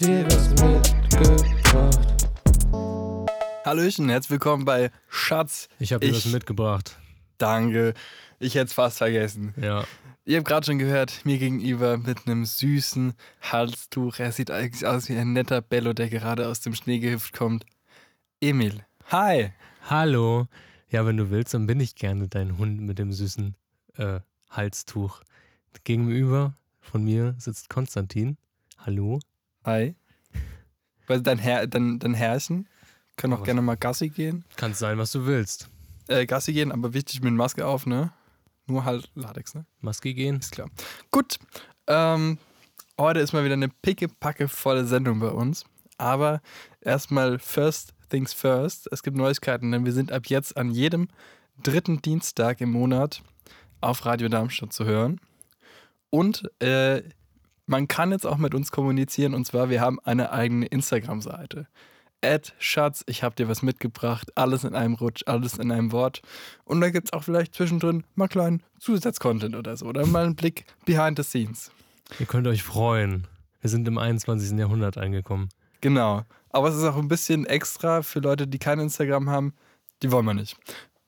dir was mitgebracht. Hallöchen, herzlich willkommen bei Schatz. Ich habe dir was mitgebracht. Danke. Ich hätte es fast vergessen. Ja. Ihr habt gerade schon gehört, mir gegenüber mit einem süßen Halstuch. Er sieht eigentlich aus wie ein netter Bello, der gerade aus dem Schnee gehüpft kommt. Emil. Hi. Hallo. Ja, wenn du willst, dann bin ich gerne dein Hund mit dem süßen äh, Halstuch. Gegenüber von mir sitzt Konstantin. Hallo. Hi. Weil dein, Herr, dein, dein Herrchen kann auch gerne mal Gassi gehen. Kannst sein, was du willst. Äh, Gassi gehen, aber wichtig mit Maske auf, ne? Nur halt Latex, ne? Maske gehen. Ist klar. Gut. Ähm, heute ist mal wieder eine pickepacke volle Sendung bei uns. Aber erstmal first things first. Es gibt Neuigkeiten, denn wir sind ab jetzt an jedem dritten Dienstag im Monat auf Radio Darmstadt zu hören. Und äh, man kann jetzt auch mit uns kommunizieren. Und zwar, wir haben eine eigene Instagram-Seite. Ed Schatz, ich habe dir was mitgebracht. Alles in einem Rutsch, alles in einem Wort. Und da gibt es auch vielleicht zwischendrin mal kleinen Zusatzcontent oder so. Oder mal einen Blick behind the scenes. Ihr könnt euch freuen. Wir sind im 21. Jahrhundert angekommen. Genau. Aber es ist auch ein bisschen extra für Leute, die kein Instagram haben. Die wollen wir nicht.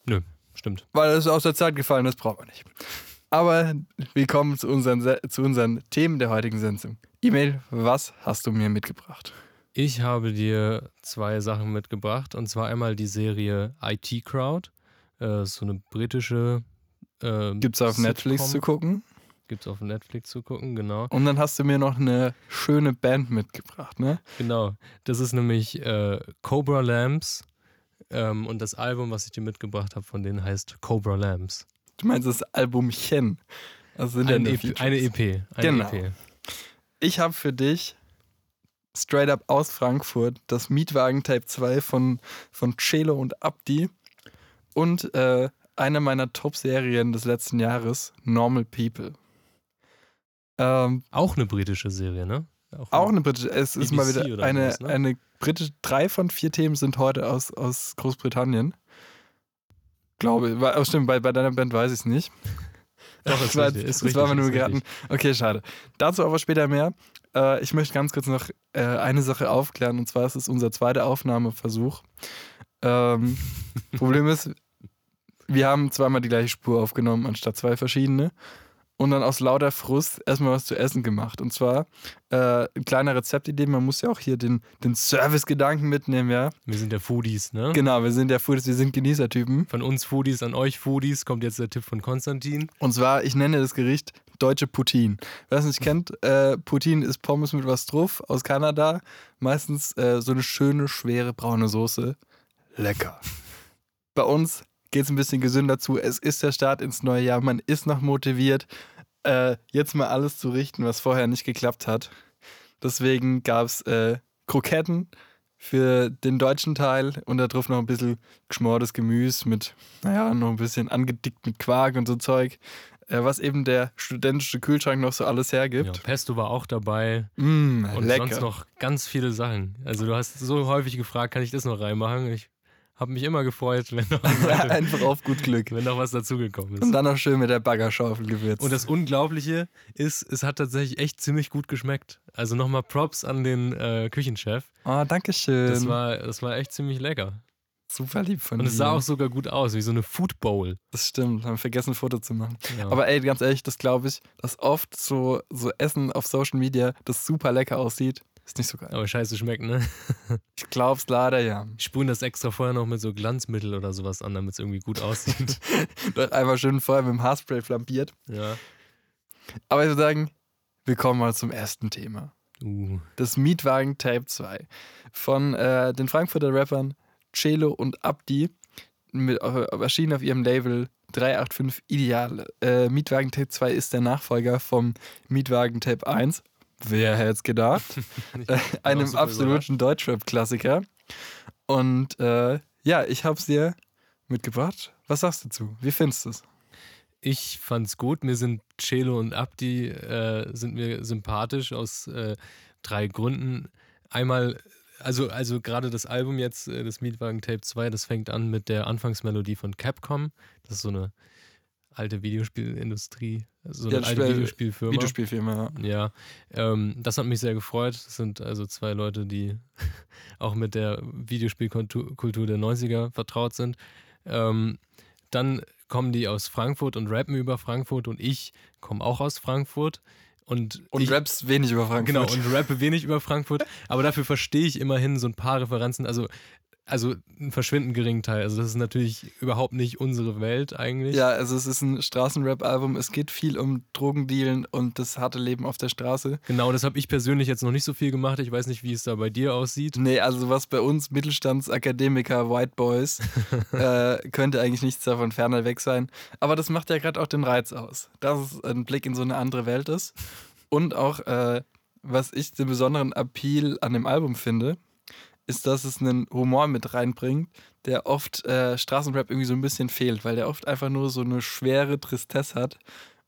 Nö, stimmt. Weil es aus der Zeit gefallen ist, brauchen wir nicht. Aber willkommen zu unseren, Se- zu unseren Themen der heutigen Sendung. E-Mail, was hast du mir mitgebracht? Ich habe dir zwei Sachen mitgebracht. Und zwar einmal die Serie IT Crowd. Äh, so eine britische. Äh, Gibt es auf Netflix zu gucken? Gibt es auf Netflix zu gucken, genau. Und dann hast du mir noch eine schöne Band mitgebracht, ne? Genau. Das ist nämlich äh, Cobra Lamps. Ähm, und das Album, was ich dir mitgebracht habe, von denen heißt Cobra Lamps. Du meinst das Albumchen. Also sind ja Ein nur EP, Features. eine EP. Eine Genau. EP. Ich habe für dich straight up aus Frankfurt das Mietwagen Tape 2 von, von Celo und Abdi und äh, eine meiner Top-Serien des letzten Jahres, Normal People. Ähm, Auch eine britische Serie, ne? auch eine britische, es ist mal BBC wieder eine, sowas, ne? eine britische, drei von vier Themen sind heute aus, aus Großbritannien. Glaube, war- oh, stimmt, bei, bei deiner Band weiß ich es nicht. Doch, ist Das war, richtig, ist das richtig, war mir nur geraten. Okay, schade. Dazu aber später mehr. Äh, ich möchte ganz kurz noch äh, eine Sache aufklären und zwar ist es unser zweiter Aufnahmeversuch. Ähm, Problem ist, wir haben zweimal die gleiche Spur aufgenommen, anstatt zwei verschiedene. Und dann aus lauter Frust erstmal was zu essen gemacht. Und zwar äh, eine kleine Rezeptidee. Man muss ja auch hier den, den Service-Gedanken mitnehmen, ja. Wir sind der Foodies, ne? Genau, wir sind ja Foodies, wir sind Genießertypen. Von uns Foodies an euch Foodies kommt jetzt der Tipp von Konstantin. Und zwar, ich nenne das Gericht deutsche Poutine. Wer es nicht kennt, äh, Poutine ist Pommes mit was drauf aus Kanada. Meistens äh, so eine schöne, schwere braune Soße. Lecker. Bei uns geht es ein bisschen gesünder zu. Es ist der Start ins neue Jahr. Man ist noch motiviert, äh, jetzt mal alles zu richten, was vorher nicht geklappt hat. Deswegen gab es äh, Kroketten für den deutschen Teil und da drauf noch ein bisschen geschmortes Gemüse mit, naja, noch ein bisschen angedickt mit Quark und so Zeug, äh, was eben der studentische Kühlschrank noch so alles Ja, hergibt. Pesto war auch dabei. Mm, Und lecker. sonst noch ganz viele Sachen. Also du hast so häufig gefragt, kann ich das noch reinmachen? Ich habe mich immer gefreut, wenn noch, Einfach auf gut Glück. wenn noch was dazugekommen ist. Und dann noch schön mit der Baggerschaufel gewürzt. Und das Unglaubliche ist, es hat tatsächlich echt ziemlich gut geschmeckt. Also nochmal Props an den äh, Küchenchef. oh, danke schön. Das war, das war echt ziemlich lecker. super lieb von Und dir. es sah auch sogar gut aus, wie so eine Food Bowl. das stimmt, haben vergessen, ein Foto zu machen. Ja. Aber ey, ganz ehrlich, das glaube ich, dass oft so, so Essen auf Social Media, das super lecker aussieht, ist nicht so geil. Aber scheiße schmeckt, ne? Ich glaub's leider, ja. Ich sprühen das extra vorher noch mit so Glanzmittel oder sowas an, damit es irgendwie gut aussieht. Dort einmal schön vorher mit dem Haarspray flambiert. ja. Aber ich würde sagen, wir kommen mal zum ersten Thema. Uh. Das Mietwagen Tape 2 von äh, den Frankfurter Rappern Celo und Abdi, mit, äh, erschienen auf ihrem Label 385 Ideale. Äh, Mietwagen Tape 2 ist der Nachfolger vom Mietwagen Tape 1. Wer hätte es gedacht? Äh, einem absoluten Deutschrap-Klassiker. Und äh, ja, ich habe es dir mitgebracht. Was sagst du dazu? Wie findest du es? Ich fand's gut. Mir sind Celo und Abdi äh, sind mir sympathisch aus äh, drei Gründen. Einmal, also, also gerade das Album jetzt, äh, das Mietwagen Tape 2, das fängt an mit der Anfangsmelodie von Capcom. Das ist so eine alte Videospielindustrie, so Ja, eine alte Spiel- Videospielfirma. Videospielfilme, ja. Ja, ähm, das hat mich sehr gefreut. Das sind also zwei Leute, die auch mit der Videospielkultur Kultur der 90er vertraut sind. Ähm, dann kommen die aus Frankfurt und rappen über Frankfurt und ich komme auch aus Frankfurt. Und, Und ich, raps wenig über Frankfurt. Genau, und rappe wenig über Frankfurt, aber dafür verstehe ich immerhin so ein paar Referenzen. Also, also einen verschwindend geringen Teil. Also, das ist natürlich überhaupt nicht unsere Welt eigentlich. Ja, also es ist ein Straßenrap-Album. Es geht viel um Drogendealen und das harte Leben auf der Straße. Genau, das habe ich persönlich jetzt noch nicht so viel gemacht. Ich weiß nicht, wie es da bei dir aussieht. Nee, also was bei uns Mittelstandsakademiker, White Boys, äh, könnte eigentlich nichts davon ferner weg sein. Aber das macht ja gerade auch den Reiz aus, dass es ein Blick in so eine andere Welt ist. Und auch, äh, was ich den besonderen Appeal an dem Album finde, ist, dass es einen Humor mit reinbringt, der oft äh, Straßenrap irgendwie so ein bisschen fehlt, weil der oft einfach nur so eine schwere Tristesse hat,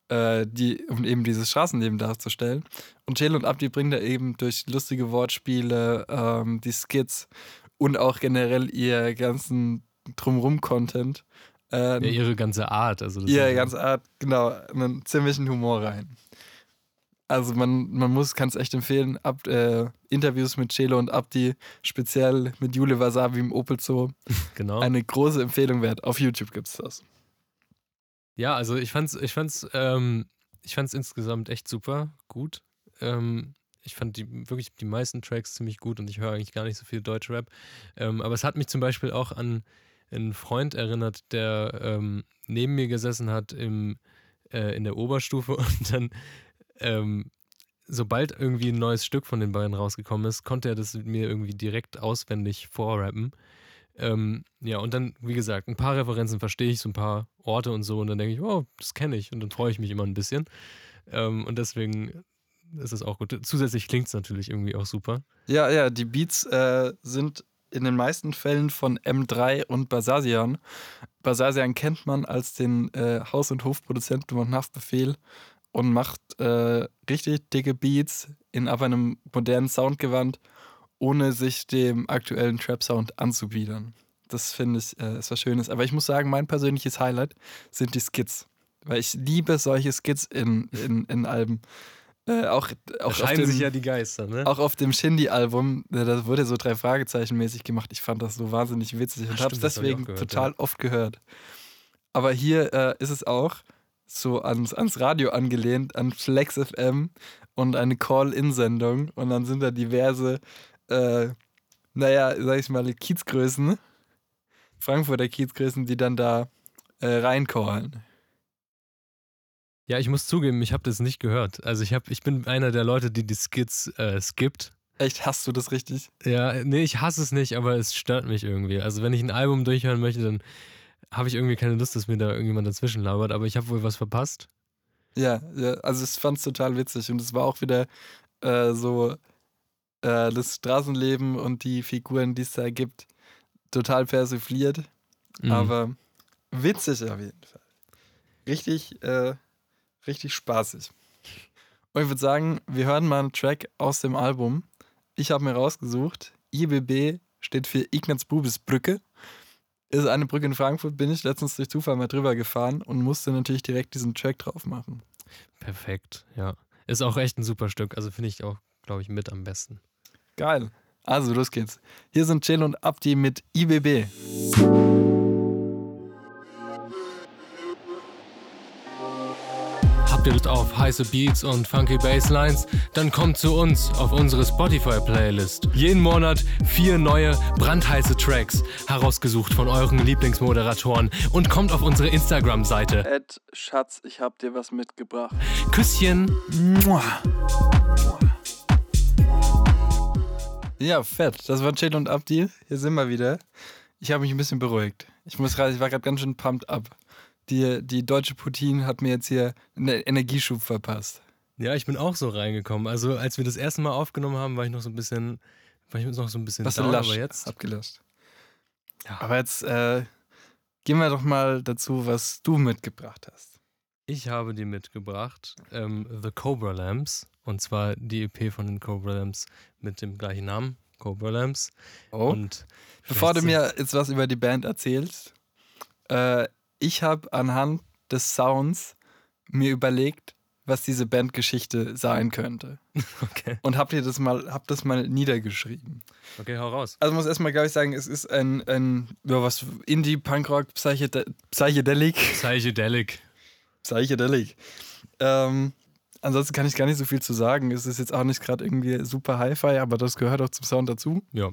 äh, die, um eben dieses Straßenleben darzustellen. Und Chelo und Abdi bringen da eben durch lustige Wortspiele, ähm, die Skits und auch generell ihr ganzen Drumrum-Content, äh, Ja, ihre ganze Art. Also das ihre ganze Art, genau, einen ziemlichen Humor rein. Also man, man muss, kann es echt empfehlen, Ab, äh, Interviews mit Chelo und Abdi, speziell mit Jule Wasabi im Opel Zoo, Genau. eine große Empfehlung wert. Auf YouTube gibt es das. Ja, also ich fand's, ich fand's, ähm, ich fand's insgesamt echt super, gut. Ähm, ich fand die wirklich die meisten Tracks ziemlich gut und ich höre eigentlich gar nicht so viel Deutschrap. Ähm, aber es hat mich zum Beispiel auch an einen Freund erinnert, der ähm, neben mir gesessen hat im, äh, in der Oberstufe und dann, ähm, sobald irgendwie ein neues Stück von den beiden rausgekommen ist, konnte er das mir irgendwie direkt auswendig vorrappen. Ähm, ja, und dann, wie gesagt, ein paar Referenzen verstehe ich, so ein paar Orte und so, und dann denke ich, oh, das kenne ich, und dann freue ich mich immer ein bisschen. Ähm, und deswegen ist es auch gut. Zusätzlich klingt es natürlich irgendwie auch super. Ja, ja, die Beats äh, sind in den meisten Fällen von M3 und Basasian. Basasian kennt man als den äh, Haus- und Hofproduzenten von Haftbefehl und macht äh, richtig dicke Beats in aber einem modernen Soundgewand, ohne sich dem aktuellen Trap-Sound anzubiedern. Das finde ich äh, ist was Schönes. Aber ich muss sagen, mein persönliches Highlight sind die Skits. Weil ich liebe solche Skits in, in, in Alben. Äh, auch, auch auf scheinen dem, sich ja die Geister, ne? auch auf dem Shindy-Album, äh, da wurde so drei Fragezeichen mäßig gemacht. Ich fand das so wahnsinnig witzig und habe es deswegen gehört, total oft gehört. Aber hier äh, ist es auch so ans, ans Radio angelehnt, an Flex FM und eine Call-In-Sendung. Und dann sind da diverse, äh, naja, sag ich mal, Kiezgrößen, Frankfurter Kiezgrößen, die dann da äh, reincallen. Ja, ich muss zugeben, ich habe das nicht gehört. Also ich, hab, ich bin einer der Leute, die die Skits äh, skippt. Echt, hast du das richtig? Ja, nee, ich hasse es nicht, aber es stört mich irgendwie. Also wenn ich ein Album durchhören möchte, dann habe ich irgendwie keine Lust, dass mir da irgendjemand dazwischen labert, aber ich habe wohl was verpasst. Ja, ja also ich fand es total witzig und es war auch wieder äh, so äh, das Straßenleben und die Figuren, die es da gibt, total persifliert, Mhm. aber witzig auf jeden Fall. Richtig, äh, richtig spaßig. Und ich würde sagen, wir hören mal einen Track aus dem Album. Ich habe mir rausgesucht, IBB steht für Ignaz Bubis Brücke. Ist eine Brücke in Frankfurt, bin ich letztens durch Zufall mal drüber gefahren und musste natürlich direkt diesen Track drauf machen. Perfekt, ja. Ist auch echt ein super Stück. Also finde ich auch, glaube ich, mit am besten. Geil. Also, los geht's. Hier sind Chill und Abdi mit IBB. Habt auf heiße Beats und funky Basslines? Dann kommt zu uns auf unsere Spotify-Playlist. Jeden Monat vier neue, brandheiße Tracks, herausgesucht von euren Lieblingsmoderatoren. Und kommt auf unsere Instagram-Seite. Ed, Schatz, ich hab dir was mitgebracht. Küsschen. Ja, fett. Das war Chill und Abdi. Hier sind wir wieder. Ich habe mich ein bisschen beruhigt. Ich muss gerade, ich war gerade ganz schön pumped up. Die, die deutsche Putin hat mir jetzt hier einen Energieschub verpasst. Ja, ich bin auch so reingekommen. Also als wir das erste Mal aufgenommen haben, war ich noch so ein bisschen, war ich noch so ein bisschen Was down, lasch, aber jetzt. abgelöscht. Ja. Aber jetzt äh, gehen wir doch mal dazu, was du mitgebracht hast. Ich habe dir mitgebracht ähm, The Cobra Lamps. Und zwar die EP von den Cobra Lamps mit dem gleichen Namen, Cobra Lamps. Oh. Und Bevor du mir jetzt was über die Band erzählst, äh, ich habe anhand des Sounds mir überlegt, was diese Bandgeschichte sein könnte. Okay. Und habt ihr das mal, habt das mal niedergeschrieben. Okay, hau raus. Also muss erstmal, glaube ich, sagen, es ist ein, ein ja, was Indie, Punkrock, Psychede Psychedelic. Psychedelic. Psychedelic. Ähm, ansonsten kann ich gar nicht so viel zu sagen. Es ist jetzt auch nicht gerade irgendwie super Hi-Fi, aber das gehört auch zum Sound dazu. Ja.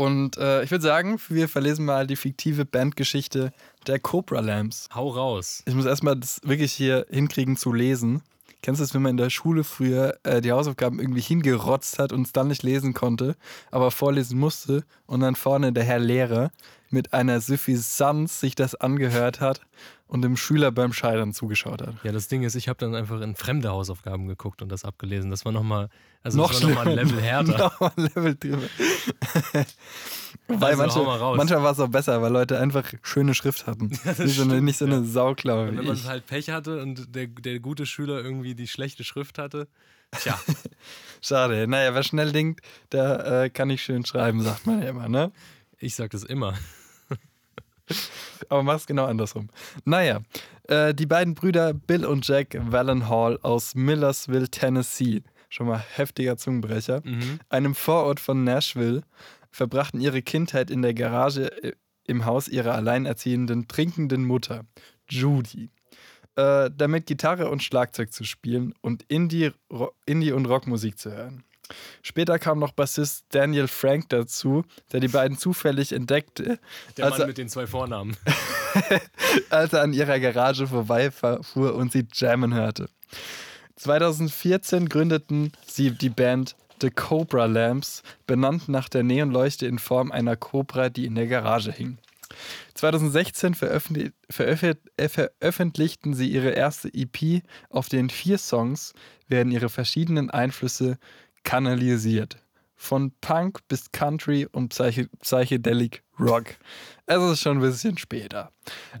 Und äh, ich würde sagen, wir verlesen mal die fiktive Bandgeschichte der Cobra Lamps. Hau raus. Ich muss erstmal das wirklich hier hinkriegen zu lesen. Kennst du das, wenn man in der Schule früher äh, die Hausaufgaben irgendwie hingerotzt hat und es dann nicht lesen konnte, aber vorlesen musste und dann vorne der Herr Lehrer mit einer Suffisanz sich das angehört hat und dem Schüler beim Scheitern zugeschaut hat. Ja, das Ding ist, ich habe dann einfach in fremde Hausaufgaben geguckt und das abgelesen. Das war nochmal, also Noch das war nochmal ein. Level härter. Nochmal ein Level drüber. Wobei Also, manche, hau mal raus. manchmal war es auch besser, weil Leute einfach schöne Schrift hatten. das nicht, so eine, nicht so eine Sauklaue Und wie wenn man halt Pech hatte und der, der gute Schüler irgendwie die schlechte Schrift hatte, tja, Schade. Naja, wer schnell denkt, der äh, kann nicht schön schreiben, sagt man ja immer, ne? ich sag das immer. Aber mach's genau andersrum. Naja, äh, die beiden Brüder Bill und Jack Wallenhall aus Millersville, Tennessee, schon mal heftiger Zungenbrecher, Mhm. einem Vorort von Nashville, verbrachten ihre Kindheit in der Garage äh, im Haus ihrer alleinerziehenden, trinkenden Mutter, Judy. Äh, damit Gitarre und Schlagzeug zu spielen und Indie, Indie und Rockmusik zu hören. Später kam noch Bassist Daniel Frank dazu, der die beiden zufällig entdeckte, Der Mann mit den zwei Vornamen. als er an ihrer Garage vorbeifuhr und sie jammen hörte. 2014 gründeten sie die Band The Cobra Lamps, benannt nach der Neonleuchte in Form einer Cobra, die in der Garage hing. 2016 veröffentlich veröffent äh, veröffentlichten sie ihre erste EP, auf den vier Songs werden ihre verschiedenen Einflüsse kanalisiert. Von Punk bis Country und Psyche Psychedelic Rock. Es ist schon ein bisschen später.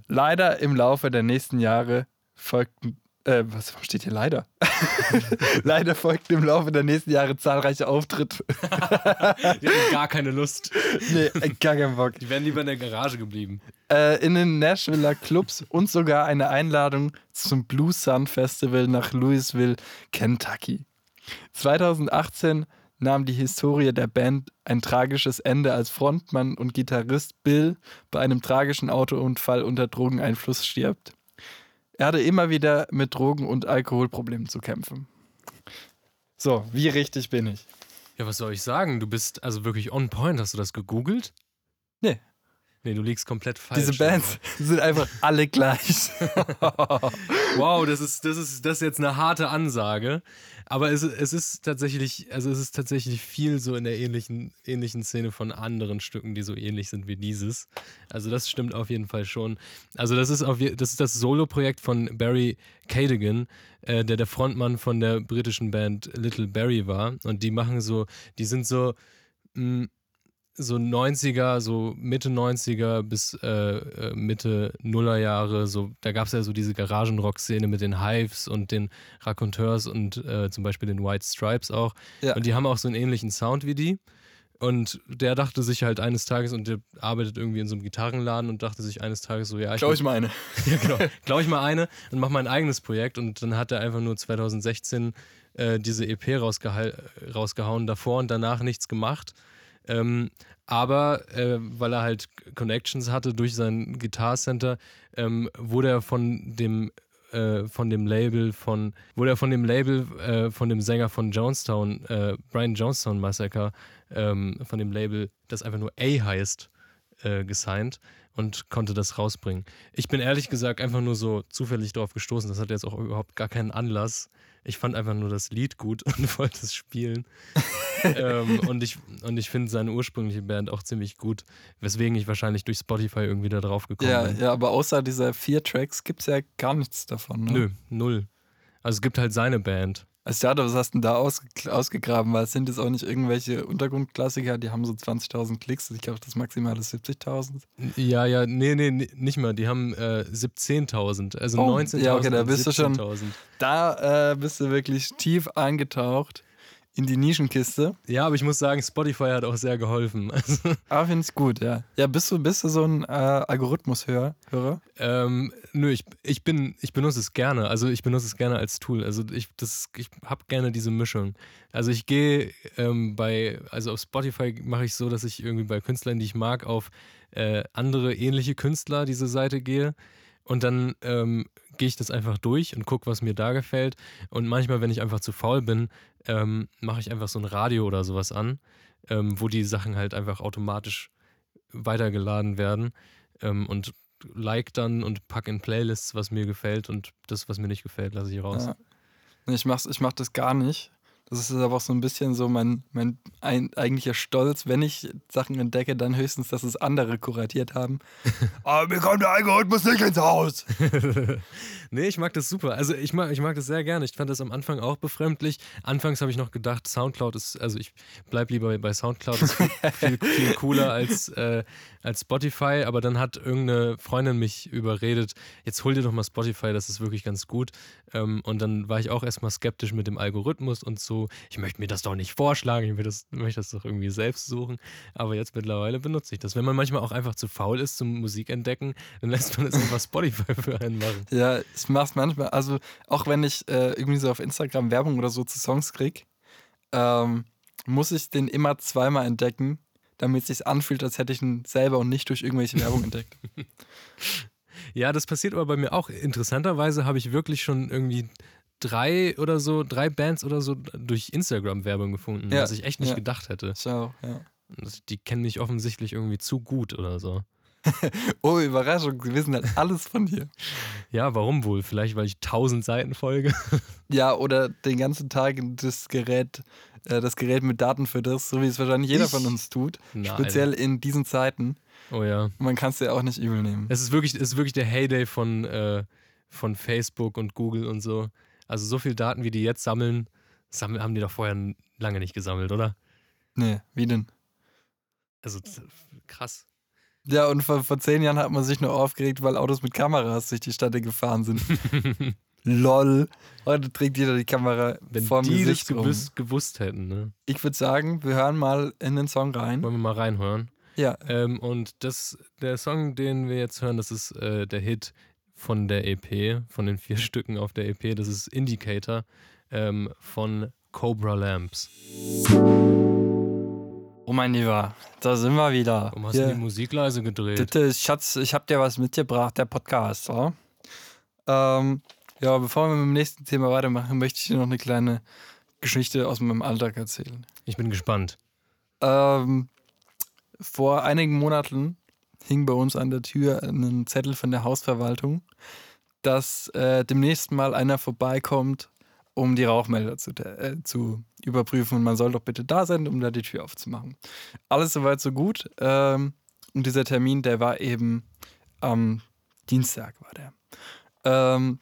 Leider im Laufe der nächsten Jahre folgten. Äh, was steht hier leider? leider folgten im Laufe der nächsten Jahre zahlreiche Auftritte. Die hatten gar keine Lust. nee, äh, gar keinen Bock. Die wären lieber in der Garage geblieben. Äh, in den Nashviller Clubs und sogar eine Einladung zum Blue Sun Festival nach Louisville, Kentucky. 2018 nahm die Historie der Band ein tragisches Ende, als Frontmann und Gitarrist Bill bei einem tragischen Autounfall unter Drogeneinfluss stirbt. Er hatte immer wieder mit Drogen- und Alkoholproblemen zu kämpfen. So, wie richtig bin ich? Ja, was soll ich sagen? Du bist also wirklich on point. Hast du das gegoogelt? Nee. Nee, du liegst komplett falsch. Diese Bands sind einfach alle gleich. Wow, das ist, das ist, das ist jetzt eine harte Ansage. Aber es, es ist tatsächlich, also es ist tatsächlich viel so in der ähnlichen, ähnlichen Szene von anderen Stücken, die so ähnlich sind wie dieses. Also das stimmt auf jeden Fall schon. Also das ist auf das ist das Solo-Projekt von Barry Cadigan, äh, der der Frontmann von der britischen Band Little Barry war. Und die machen so, die sind so. Mh, so 90er, so Mitte 90er bis äh, äh, Mitte Nullerjahre, so, da gab es ja so diese Garagenrock-Szene mit den Hives und den Raconteurs und äh, zum Beispiel den White Stripes auch. Ja. Und die haben auch so einen ähnlichen Sound wie die. Und der dachte sich halt eines Tages, und der arbeitet irgendwie in so einem Gitarrenladen und dachte sich eines Tages so, ja, ich, Glaube ich meine. ja, genau. Glaube ich mal eine und mache mein eigenes Projekt. Und dann hat er einfach nur 2016 äh, diese EP rausgeha rausgehauen, davor und danach nichts gemacht. Ähm, aber äh, weil er halt Connections hatte durch sein Guitar Center, ähm, wurde er von dem äh, von dem Label von wurde er von dem Label äh, von dem Sänger von Jonestown, äh, Brian Jonestown Massacre, ähm, von dem Label, das einfach nur A heißt, äh, gesigned und konnte das rausbringen. Ich bin ehrlich gesagt einfach nur so zufällig drauf gestoßen. Das hat jetzt auch überhaupt gar keinen Anlass. Ich fand einfach nur das Lied gut und wollte es spielen. ähm, und ich, und ich finde seine ursprüngliche Band auch ziemlich gut, weswegen ich wahrscheinlich durch Spotify irgendwie da drauf gekommen Ja, bin. ja, aber außer dieser vier Tracks gibt es ja gar nichts davon. Ne? Nö, null. Also es gibt halt seine Band. Also was hast du denn da ausge ausgegraben? Weil es sind jetzt auch nicht irgendwelche Untergrundklassiker, die haben so 20.000 Klicks. Ich glaube, das Maximale ist 70.000. Ja, ja, nee, nee, nicht mal. Die haben äh, 17.000, also Oh, 19.000. ja, okay, da bist du schon- 17.000. Da äh, bist du wirklich tief eingetaucht in die Nischenkiste. Ja, aber ich muss sagen, Spotify hat auch sehr geholfen. Also, Aber finde ich gut, ja. Ja, bist du, bist du so ein äh, Algorithmus-Hörer? Hörer? ähm, nö, ich, ich bin, ich benutze es gerne. Also ich benutze es gerne als Tool. Also ich, das, ich habe gerne diese Mischung. Also ich gehe ähm, bei, also auf Spotify mache ich so, dass ich irgendwie bei Künstlern, die ich mag, auf äh, andere ähnliche Künstler diese Seite gehe. Und dann ähm, gehe ich das einfach durch und gucke, was mir da gefällt. Und manchmal, wenn ich einfach zu faul bin, ähm, mache ich einfach so ein Radio oder sowas an, ähm, wo die Sachen halt einfach automatisch weitergeladen werden ähm, und like dann und pack in Playlists, was mir gefällt und das, was mir nicht gefällt, lasse ich raus. Ja. Ich, mach's, ich mach das gar nicht. Das ist aber auch so ein bisschen so mein, mein ein, eigentlicher Stolz. Wenn ich Sachen entdecke, dann höchstens, dass es andere kuratiert haben. aber mir kommt der Algorithmus nicht ins Haus. nee, ich mag das super. Also ich mag, ich mag das sehr gerne. Ich fand das am Anfang auch befremdlich. Anfangs habe ich noch gedacht, Soundcloud ist, also ich bleib lieber bei Soundcloud, ist viel, viel, cooler als, äh, als Spotify. Aber dann hat irgendeine Freundin mich überredet, jetzt hol dir doch mal Spotify, das ist wirklich ganz gut. Ähm, und dann war ich auch erstmal skeptisch mit dem Algorithmus und so, ich möchte mir das doch nicht vorschlagen, ich das, möchte das doch irgendwie selbst suchen. Aber jetzt mittlerweile benutze ich das. Wenn man manchmal auch einfach zu faul ist zum Musikentdecken, dann lässt man es einfach Spotify für einen machen. Ja, ich mach's manchmal. Also, auch wenn ich äh, irgendwie so auf Instagram Werbung oder so zu Songs krieg, ähm, muss ich den immer zweimal entdecken, damit es sich anfühlt, als hätte ich ihn selber und nicht durch irgendwelche Werbung entdeckt. Ja, das passiert aber bei mir auch. Interessanterweise habe ich wirklich schon irgendwie drei oder so, drei Bands oder so durch Instagram-Werbung gefunden, Ja, was ich echt nicht ja. gedacht hätte. Ciao, ja. Die kennen mich offensichtlich irgendwie zu gut oder so. Oh, Überraschung, sie wissen halt alles von dir. Ja, warum wohl? Vielleicht, weil ich tausend Seiten folge. Ja, oder den ganzen Tag das Gerät, äh, das Gerät mit Daten für das, so wie es wahrscheinlich jeder Ich? von uns tut. Nein. Speziell in diesen Zeiten. Oh ja. Man kann es dir auch nicht übel nehmen. Es ist wirklich, es ist wirklich der Heyday von, äh, von Facebook und Google und so. Also so viel Daten, wie die jetzt sammeln, sammeln haben die doch vorher lange nicht gesammelt, oder? Nee, wie denn? Also das- krass. Ja, und vor, vor zehn Jahren hat man sich nur aufgeregt, weil Autos mit Kameras durch die Stadt gefahren sind. Lol. Heute trägt jeder die Kamera Wenn vorm die das Gesicht rum. gewusst, gewusst hätten, ne? Ich würde sagen, wir hören mal in den Song rein. Wollen wir mal reinhören? Ja, Ähm, und das, der Song, den wir jetzt hören, das ist äh, der Hit von der EP, von den vier Stücken auf der EP. Das ist Indicator ähm, von Cobra Lamps. oh mein Lieber, da sind wir wieder. Warum hast du die Musik leise gedreht? Bitte, Schatz, ich hab dir was mitgebracht, der Podcast. Ja? Ähm, ja, bevor wir mit dem nächsten Thema weitermachen, möchte ich dir noch eine kleine Geschichte aus meinem Alltag erzählen. Ich bin gespannt. Ähm, vor einigen Monaten hing bei uns an der Tür ein Zettel von der Hausverwaltung, dass äh, demnächst mal einer vorbeikommt, um die Rauchmelder zu, äh, zu überprüfen und man soll doch bitte da sein, um da die Tür aufzumachen. Alles soweit so gut. Ähm, und dieser Termin, der war eben am Dienstag, war der. Ähm,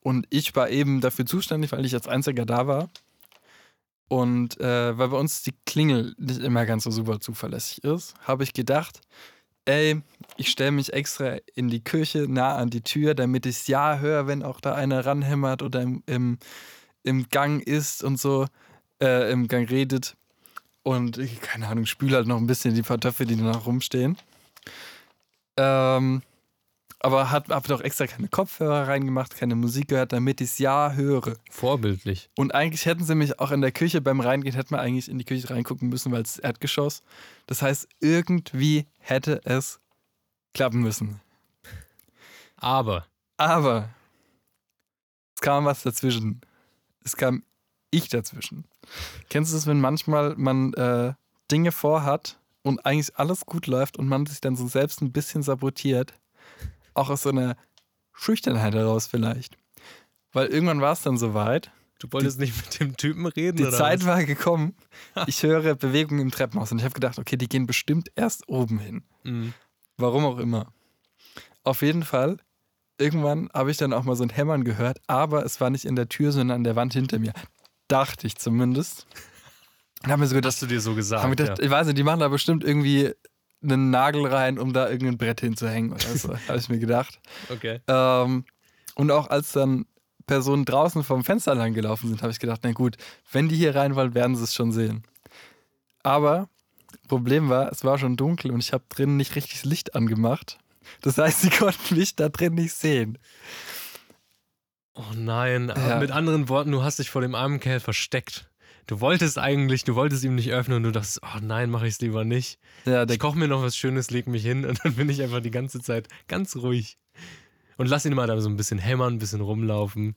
und ich war eben dafür zuständig, weil ich als Einziger da war. Und äh, weil bei uns die Klingel nicht immer ganz so super zuverlässig ist, habe ich gedacht, ey, ich stelle mich extra in die Küche nah an die Tür, damit ich es ja höre, wenn auch da einer ranhämmert oder im, im, im Gang ist und so, äh, im Gang redet. Und keine Ahnung, spüle halt noch ein bisschen die Töpfe, die da noch rumstehen. Ähm, aber hat, hab doch extra keine Kopfhörer reingemacht, keine Musik gehört, damit ich es ja höre. Vorbildlich. Und eigentlich hätten sie mich auch in der Küche beim Reingehen, hätte man eigentlich in die Küche reingucken müssen, weil es Erdgeschoss. Das heißt, irgendwie hätte es klappen müssen. Aber Aber es kam was dazwischen. Es kam ich dazwischen. Kennst du es, wenn manchmal man äh, Dinge vorhat und eigentlich alles gut läuft und man sich dann so selbst ein bisschen sabotiert? Auch aus so einer Schüchternheit heraus vielleicht. Weil irgendwann war es dann soweit. du wolltest nicht mit dem Typen reden, Die Zeit was? war gekommen. Ich höre Bewegungen im Treppenhaus und ich habe gedacht, okay, die gehen bestimmt erst oben hin. Mhm. Warum auch immer. Auf jeden Fall, irgendwann habe ich dann auch mal so ein Hämmern gehört, aber es war nicht in der Tür, sondern an der Wand hinter mir. Dachte ich zumindest. Und habe mir so gedacht, Hast du dir so gesagt? gedacht ja. ich weiß nicht, die machen da bestimmt irgendwie einen Nagel rein, um da irgendein Brett hinzuhängen oder so, habe ich mir gedacht. Okay. Ähm, und auch als dann Personen draußen vom Fenster lang gelaufen sind, habe ich gedacht, na gut, wenn die hier rein wollen, werden sie es schon sehen. Aber Problem war, es war schon dunkel und ich habe drinnen nicht richtig das Licht angemacht. Das heißt, sie konnten mich da drin nicht sehen. Oh nein, Ja. mit anderen Worten, du hast dich vor dem armen Kerl versteckt. Du wolltest eigentlich, du wolltest ihm nicht öffnen und du dachtest, oh nein, mache ich es lieber nicht. Ja, der Ich koche mir noch was Schönes, leg mich hin und dann bin ich einfach die ganze Zeit ganz ruhig. Und lass ihn mal da so ein bisschen hämmern, ein bisschen rumlaufen.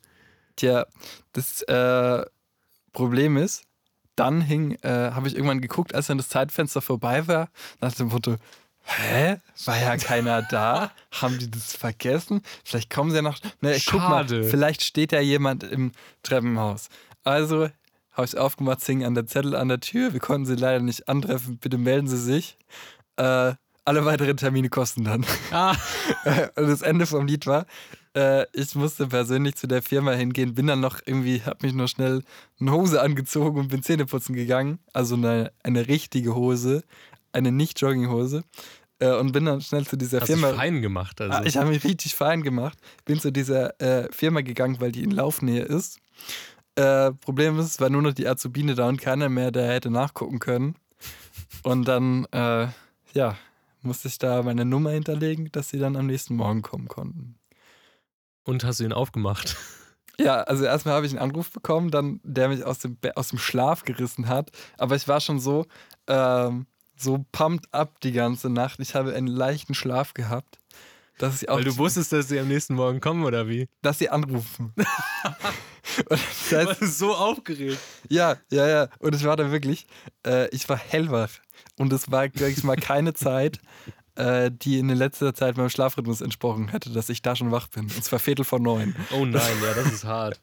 Tja, das äh, Problem ist, dann hing, äh, habe ich irgendwann geguckt, als dann das Zeitfenster vorbei war, nach dem Motto, hä? War ja keiner da? Haben die das vergessen? Vielleicht kommen sie ja noch. Ne, ich guck mal, Schade. vielleicht steht ja jemand im Treppenhaus. Also habe ich aufgemacht, hing an der Zettel an der Tür. Wir konnten sie leider nicht antreffen. Bitte melden Sie sich. Äh, alle weiteren Termine kosten dann. Ah, Und das Ende vom Lied war, äh, ich musste persönlich zu der Firma hingehen, bin dann noch irgendwie, hab mich noch schnell eine Hose angezogen und bin Zähneputzen gegangen. Also eine, eine richtige Hose, eine Nicht-Jogginghose. Äh, und bin dann schnell zu dieser hast dich Firma. fein gemacht. Also. Ah, ich habe mich richtig fein gemacht. Bin zu dieser äh, Firma gegangen, weil die in Laufnähe ist. Äh, Problem ist, es war nur noch die Azubine da und keiner mehr, der hätte nachgucken können. Und dann, äh, ja, musste ich da meine Nummer hinterlegen, dass sie dann am nächsten Morgen kommen konnten. und hast du ihn aufgemacht? Ja, also erstmal habe ich einen Anruf bekommen, dann der mich aus dem, aus dem Schlaf gerissen hat. Aber ich war schon so, ähm, so pumped up die ganze Nacht. Ich habe einen leichten Schlaf gehabt. Dass ich auch Weil du wusstest, dass sie am nächsten Morgen kommen, oder wie? dass sie anrufen. und das heißt, warst du so aufgeregt. ja, ja, ja. Und es war dann wirklich, äh, ich war hellwach. Und es war wirklich mal keine Zeit, äh, die in letzter Zeit meinem Schlafrhythmus entsprochen hätte, dass ich da schon wach bin. Und zwar Viertel vor neun. Oh nein, ja, das ist hart.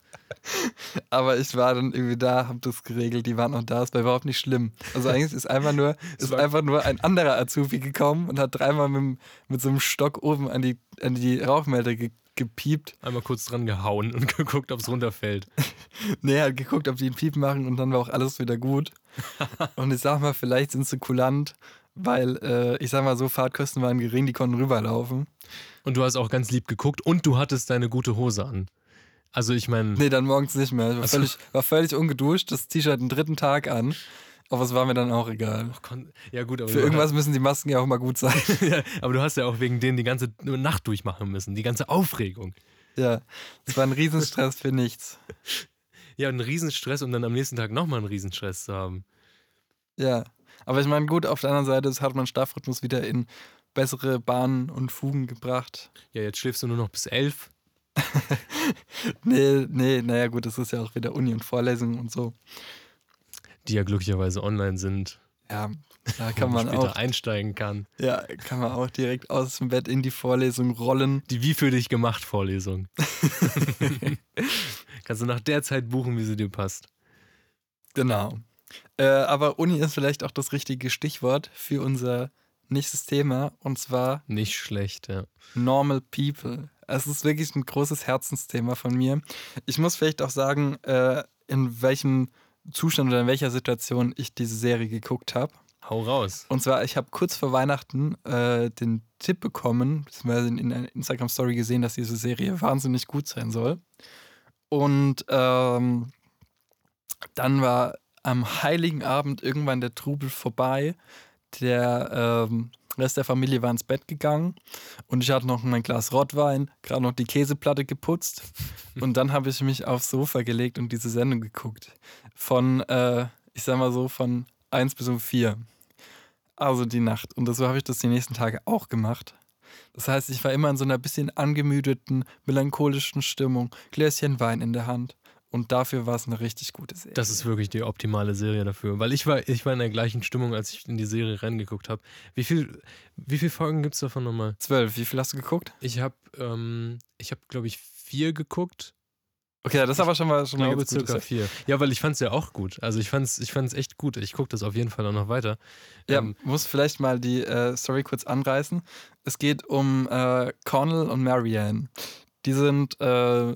Aber ich war dann irgendwie da, hab das geregelt, die waren noch da, es war überhaupt nicht schlimm. Also eigentlich ist einfach nur, ist einfach nur ein anderer Azubi gekommen und hat dreimal mit, mit so einem Stock oben an die, an die Rauchmelder ge, gepiept. Einmal kurz dran gehauen und geguckt, ob es runterfällt. Nee, hat geguckt, ob die einen Piep machen und dann war auch alles wieder gut. und ich sag mal, vielleicht sind sie kulant, weil äh, ich sag mal so, Fahrtkosten waren gering, die konnten rüberlaufen. Und du hast auch ganz lieb geguckt und du hattest deine gute Hose an. Also ich meine, Nee, dann morgens nicht mehr. Ich war, Ach so. völlig, war völlig ungeduscht, das T-Shirt den dritten Tag an. Aber es war mir dann auch egal. ja gut, Für irgendwas müssen die Masken ja auch mal gut sein. ja, aber du hast ja auch wegen denen die ganze Nacht durchmachen müssen, die ganze Aufregung. Ja, es war ein Riesenstress für nichts. Ja, ein Riesenstress, um dann am nächsten Tag nochmal einen Riesenstress zu haben. Ja, aber ich meine, gut, auf der anderen Seite hat mein Schlafrhythmus wieder in bessere Bahnen und Fugen gebracht. Ja, jetzt schläfst du nur noch bis elf. Nee, nee, naja, gut, das ist ja auch wieder Uni und Vorlesungen und so. die ja glücklicherweise online sind, Ja, da kann man später auch, einsteigen kann. ja, kann man auch direkt aus dem Bett in die Vorlesung rollen. Die Wie für dich gemacht Vorlesung. Kannst du nach der Zeit buchen, wie sie dir passt. Genau. Äh, aber Uni ist vielleicht auch das richtige Stichwort für unser nächstes Thema und zwar Nicht schlecht, ja. Normal People. Es ist wirklich ein großes Herzensthema von mir. Ich muss vielleicht auch sagen, äh, in welchem Zustand oder in welcher Situation ich diese Serie geguckt habe. Hau raus. Und zwar, ich habe kurz vor Weihnachten äh, den Tipp bekommen, beziehungsweise in einer Instagram-Story gesehen, dass diese Serie wahnsinnig gut sein soll. Und ähm, dann war am Heiligen Abend irgendwann der Trubel vorbei. Der ähm, Rest der Familie war ins Bett gegangen und ich hatte noch mein Glas Rottwein, gerade noch die Käseplatte geputzt. Und dann habe ich mich aufs Sofa gelegt und diese Sendung geguckt. Von, äh, ich sag mal so, von 1 bis um 4. Also die Nacht. Und so habe ich das die nächsten Tage auch gemacht. Das heißt, ich war immer in so einer bisschen angemüdeten, melancholischen Stimmung, Gläschen Wein in der Hand. Und dafür war es eine richtig gute Serie. Das ist wirklich die optimale Serie dafür. Weil ich war, ich war in der gleichen Stimmung, als ich in die Serie reingeguckt habe. Wie viel, wie viele Folgen gibt es davon nochmal? zwölf. Wie viel hast du geguckt? Ich habe, ähm, ich habe, glaube ich, vier geguckt. Okay, das ist aber schon mal schon Ich glaube circa vier. Ja, weil ich fand es ja auch gut. Also ich fand es ich fand's echt gut. Ich gucke das auf jeden Fall auch noch weiter. Ja, Ähm, muss vielleicht mal die äh, Story kurz anreißen. Es geht um äh, Connell und Marianne. Die sind äh,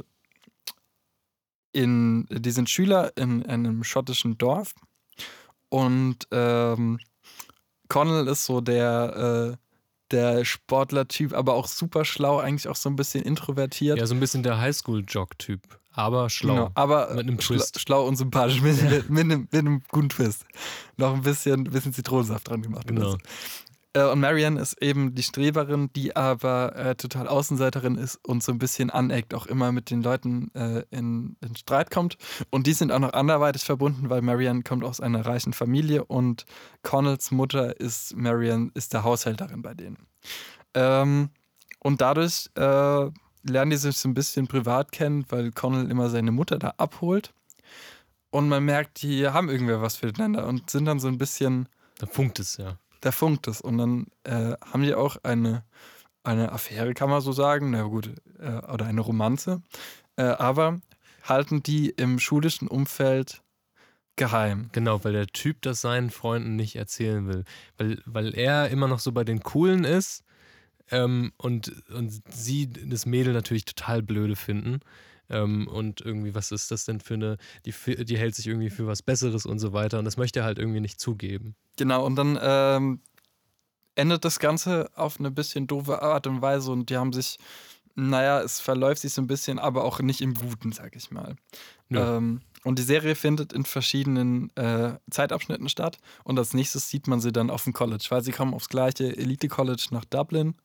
in, die sind Schüler in einem schottischen Dorf und ähm, Connell ist so der, äh, der Sportler-Typ, aber auch super schlau, eigentlich auch so ein bisschen introvertiert. ja, so ein bisschen der Highschool-Jock-Typ. aber schlau. Genau, aber mit einem Twist. Schlau und sympathisch, mit, ja. mit, mit, einem, mit, einem, guten Twist. Noch ein bisschen, bisschen Zitronensaft dran gemacht. Genau. Äh, und Marianne ist eben die Streberin, die aber äh, total Außenseiterin ist und so ein bisschen aneckt, auch immer mit den Leuten äh, in, in Streit kommt. Und die sind auch noch anderweitig verbunden, weil Marianne kommt aus einer reichen Familie und Connells Mutter ist Marianne, ist der Haushälterin bei denen. Ähm, und dadurch äh, lernen die sich so ein bisschen privat kennen, weil Connell immer seine Mutter da abholt. Und man merkt, die haben irgendwer was füreinander und sind dann so ein bisschen. Da funkt es, ja. Da funkt es. Und dann äh, haben die auch eine, eine Affäre, kann man so sagen. Na gut, äh, oder eine Romanze. Äh, aber halten die im schulischen Umfeld geheim. Genau, weil der Typ das seinen Freunden nicht erzählen will. Weil, weil er immer noch so bei den Coolen ist ähm, und, und sie das Mädel natürlich total blöde finden. Ähm, und irgendwie, was ist das denn für eine, die, die hält sich irgendwie für was Besseres und so weiter. Und das möchte er halt irgendwie nicht zugeben. Genau, und dann ähm, endet das Ganze auf eine bisschen doofe Art und Weise und die haben sich, naja, es verläuft sich so ein bisschen, aber auch nicht im Guten, sag ich mal. Ja. Ähm, und die Serie findet in verschiedenen äh, Zeitabschnitten statt. Und als nächstes sieht man sie dann auf dem College, weil sie kommen aufs gleiche Elite-College nach Dublin.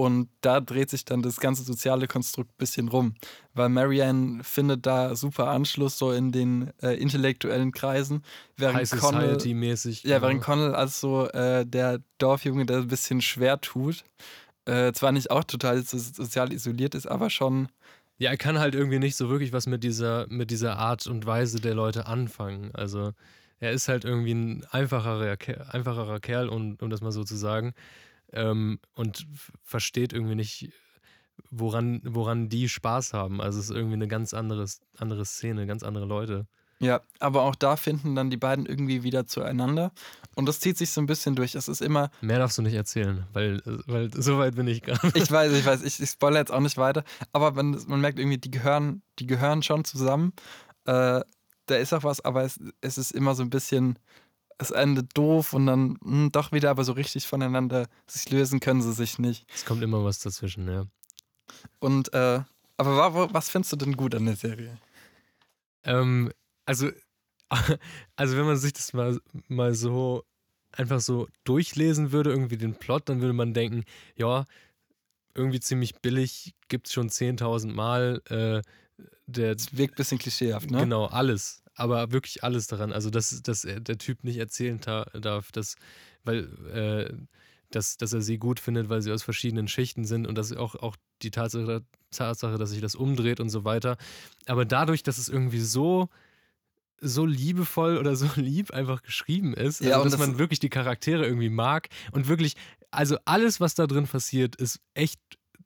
Und da dreht sich dann das ganze soziale Konstrukt ein bisschen rum. Weil Marianne findet da super Anschluss so in den äh, intellektuellen Kreisen. Während High Society-mäßig. Ja, während Connell als so äh, der Dorfjunge, der ein bisschen schwer tut. Äh, zwar nicht auch total sozial isoliert ist, aber schon ja, er kann halt irgendwie nicht so wirklich was mit dieser, mit dieser Art und Weise der Leute anfangen. Also er ist halt irgendwie ein einfacherer, einfacherer Kerl, um, um das mal so zu sagen. Ähm, und versteht irgendwie nicht, woran, woran die Spaß haben. Also es ist irgendwie eine ganz andere, andere Szene, ganz andere Leute. Ja, aber auch da finden dann die beiden irgendwie wieder zueinander. Und das zieht sich so ein bisschen durch. Es ist immer. Mehr darfst du nicht erzählen, weil, weil so weit bin ich gerade. Ich weiß, ich weiß, ich, ich spoilere jetzt auch nicht weiter. Aber man, man merkt irgendwie, die gehören, die gehören schon zusammen. Äh, da ist auch was, aber es, es ist immer so ein bisschen. Es endet doof und dann mh, hm, doch wieder, aber so richtig voneinander sich lösen können sie sich nicht. Es kommt immer was dazwischen, ja. Und, äh, aber was findest du denn gut an der Serie? Ähm, also, also wenn man sich das mal, mal so einfach so durchlesen würde, irgendwie den Plot, dann würde man denken, ja, irgendwie ziemlich billig, gibt es schon 10.000 Mal. Äh, der, das wirkt ein bisschen klischeehaft, ne? Genau, alles. Aber wirklich alles daran. Also, dass, dass der Typ nicht erzählen darf, dass, weil, äh, dass, dass er sie gut findet, weil sie aus verschiedenen Schichten sind und dass auch, auch die Tatsache, Tatsache, dass sich das umdreht und so weiter. Aber dadurch, dass es irgendwie so so liebevoll oder so lieb einfach geschrieben ist. Also, ja, dass das man wirklich die Charaktere irgendwie mag und wirklich, also alles, was da drin passiert, ist echt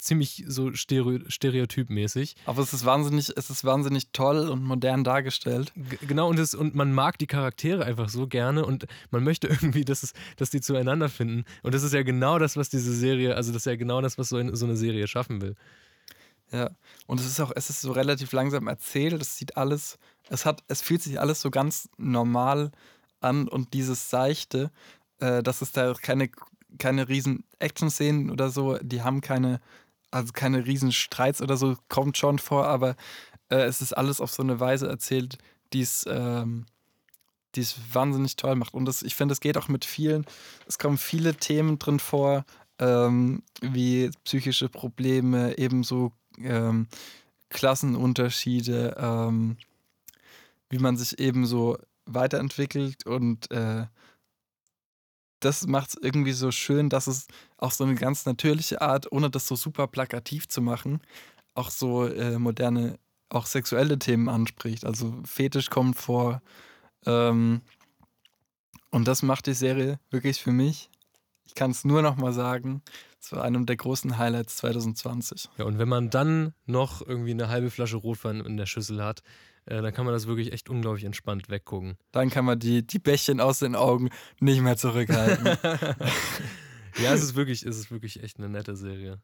ziemlich so stereotypmäßig. Aber es ist wahnsinnig, es ist wahnsinnig toll und modern dargestellt. G genau, und, es, und man mag die Charaktere einfach so gerne und man möchte irgendwie, dass, es, dass die zueinander finden. Und das ist ja genau das, was diese Serie, also das ist ja genau das, was so, in, so eine Serie schaffen will. Ja, und es ist auch, es ist so relativ langsam erzählt. Es sieht alles, es hat, es fühlt sich alles so ganz normal an und dieses Seichte, äh, dass es da keine, keine riesen Action-Szenen oder so, die haben keine, also keine riesen Streits oder so, kommt schon vor, aber äh, es ist alles auf so eine Weise erzählt, die es, ähm, es wahnsinnig toll macht. Und das, ich finde, es geht auch mit vielen, es kommen viele Themen drin vor, ähm, wie psychische Probleme, ebenso ähm, Klassenunterschiede, ähm, wie man sich eben so weiterentwickelt und äh, das macht es irgendwie so schön, dass es auch so eine ganz natürliche Art, ohne das so super plakativ zu machen, auch so äh, moderne, auch sexuelle Themen anspricht. Also Fetisch kommt vor. Ähm, und das macht die Serie wirklich für mich. Ich kann es nur noch mal sagen, zu einem der großen Highlights 2020. Ja, und wenn man dann noch irgendwie eine halbe Flasche Rotwein in der Schüssel hat, äh, dann kann man das wirklich echt unglaublich entspannt weggucken. Dann kann man die, die Bächchen aus den Augen nicht mehr zurückhalten. ja, es ist wirklich, es ist wirklich echt eine nette Serie.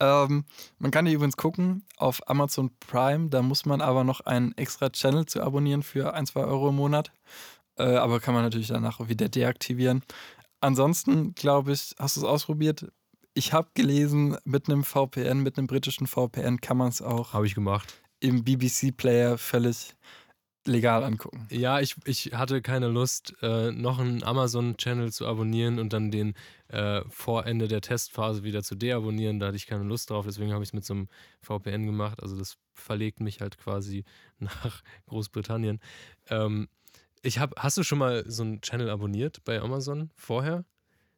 Ähm, man kann die übrigens gucken auf Amazon Prime. Da muss man aber noch einen extra Channel zu abonnieren für ein, zwei Euro im Monat. Äh, aber kann man natürlich danach auch wieder deaktivieren. Ansonsten, glaube ich, hast du es ausprobiert? Ich habe gelesen, mit einem VPN, mit einem britischen VPN kann man es auch. Habe ich gemacht. Im BBC-Player völlig legal angucken. Ja, ich, ich hatte keine Lust, äh, noch einen Amazon-Channel zu abonnieren und dann den äh, vor Ende der Testphase wieder zu deabonnieren. Da hatte ich keine Lust drauf, deswegen habe ich es mit so einem VPN gemacht. Also das verlegt mich halt quasi nach Großbritannien. Ähm, ich hab, hast du schon mal so einen Channel abonniert bei Amazon vorher?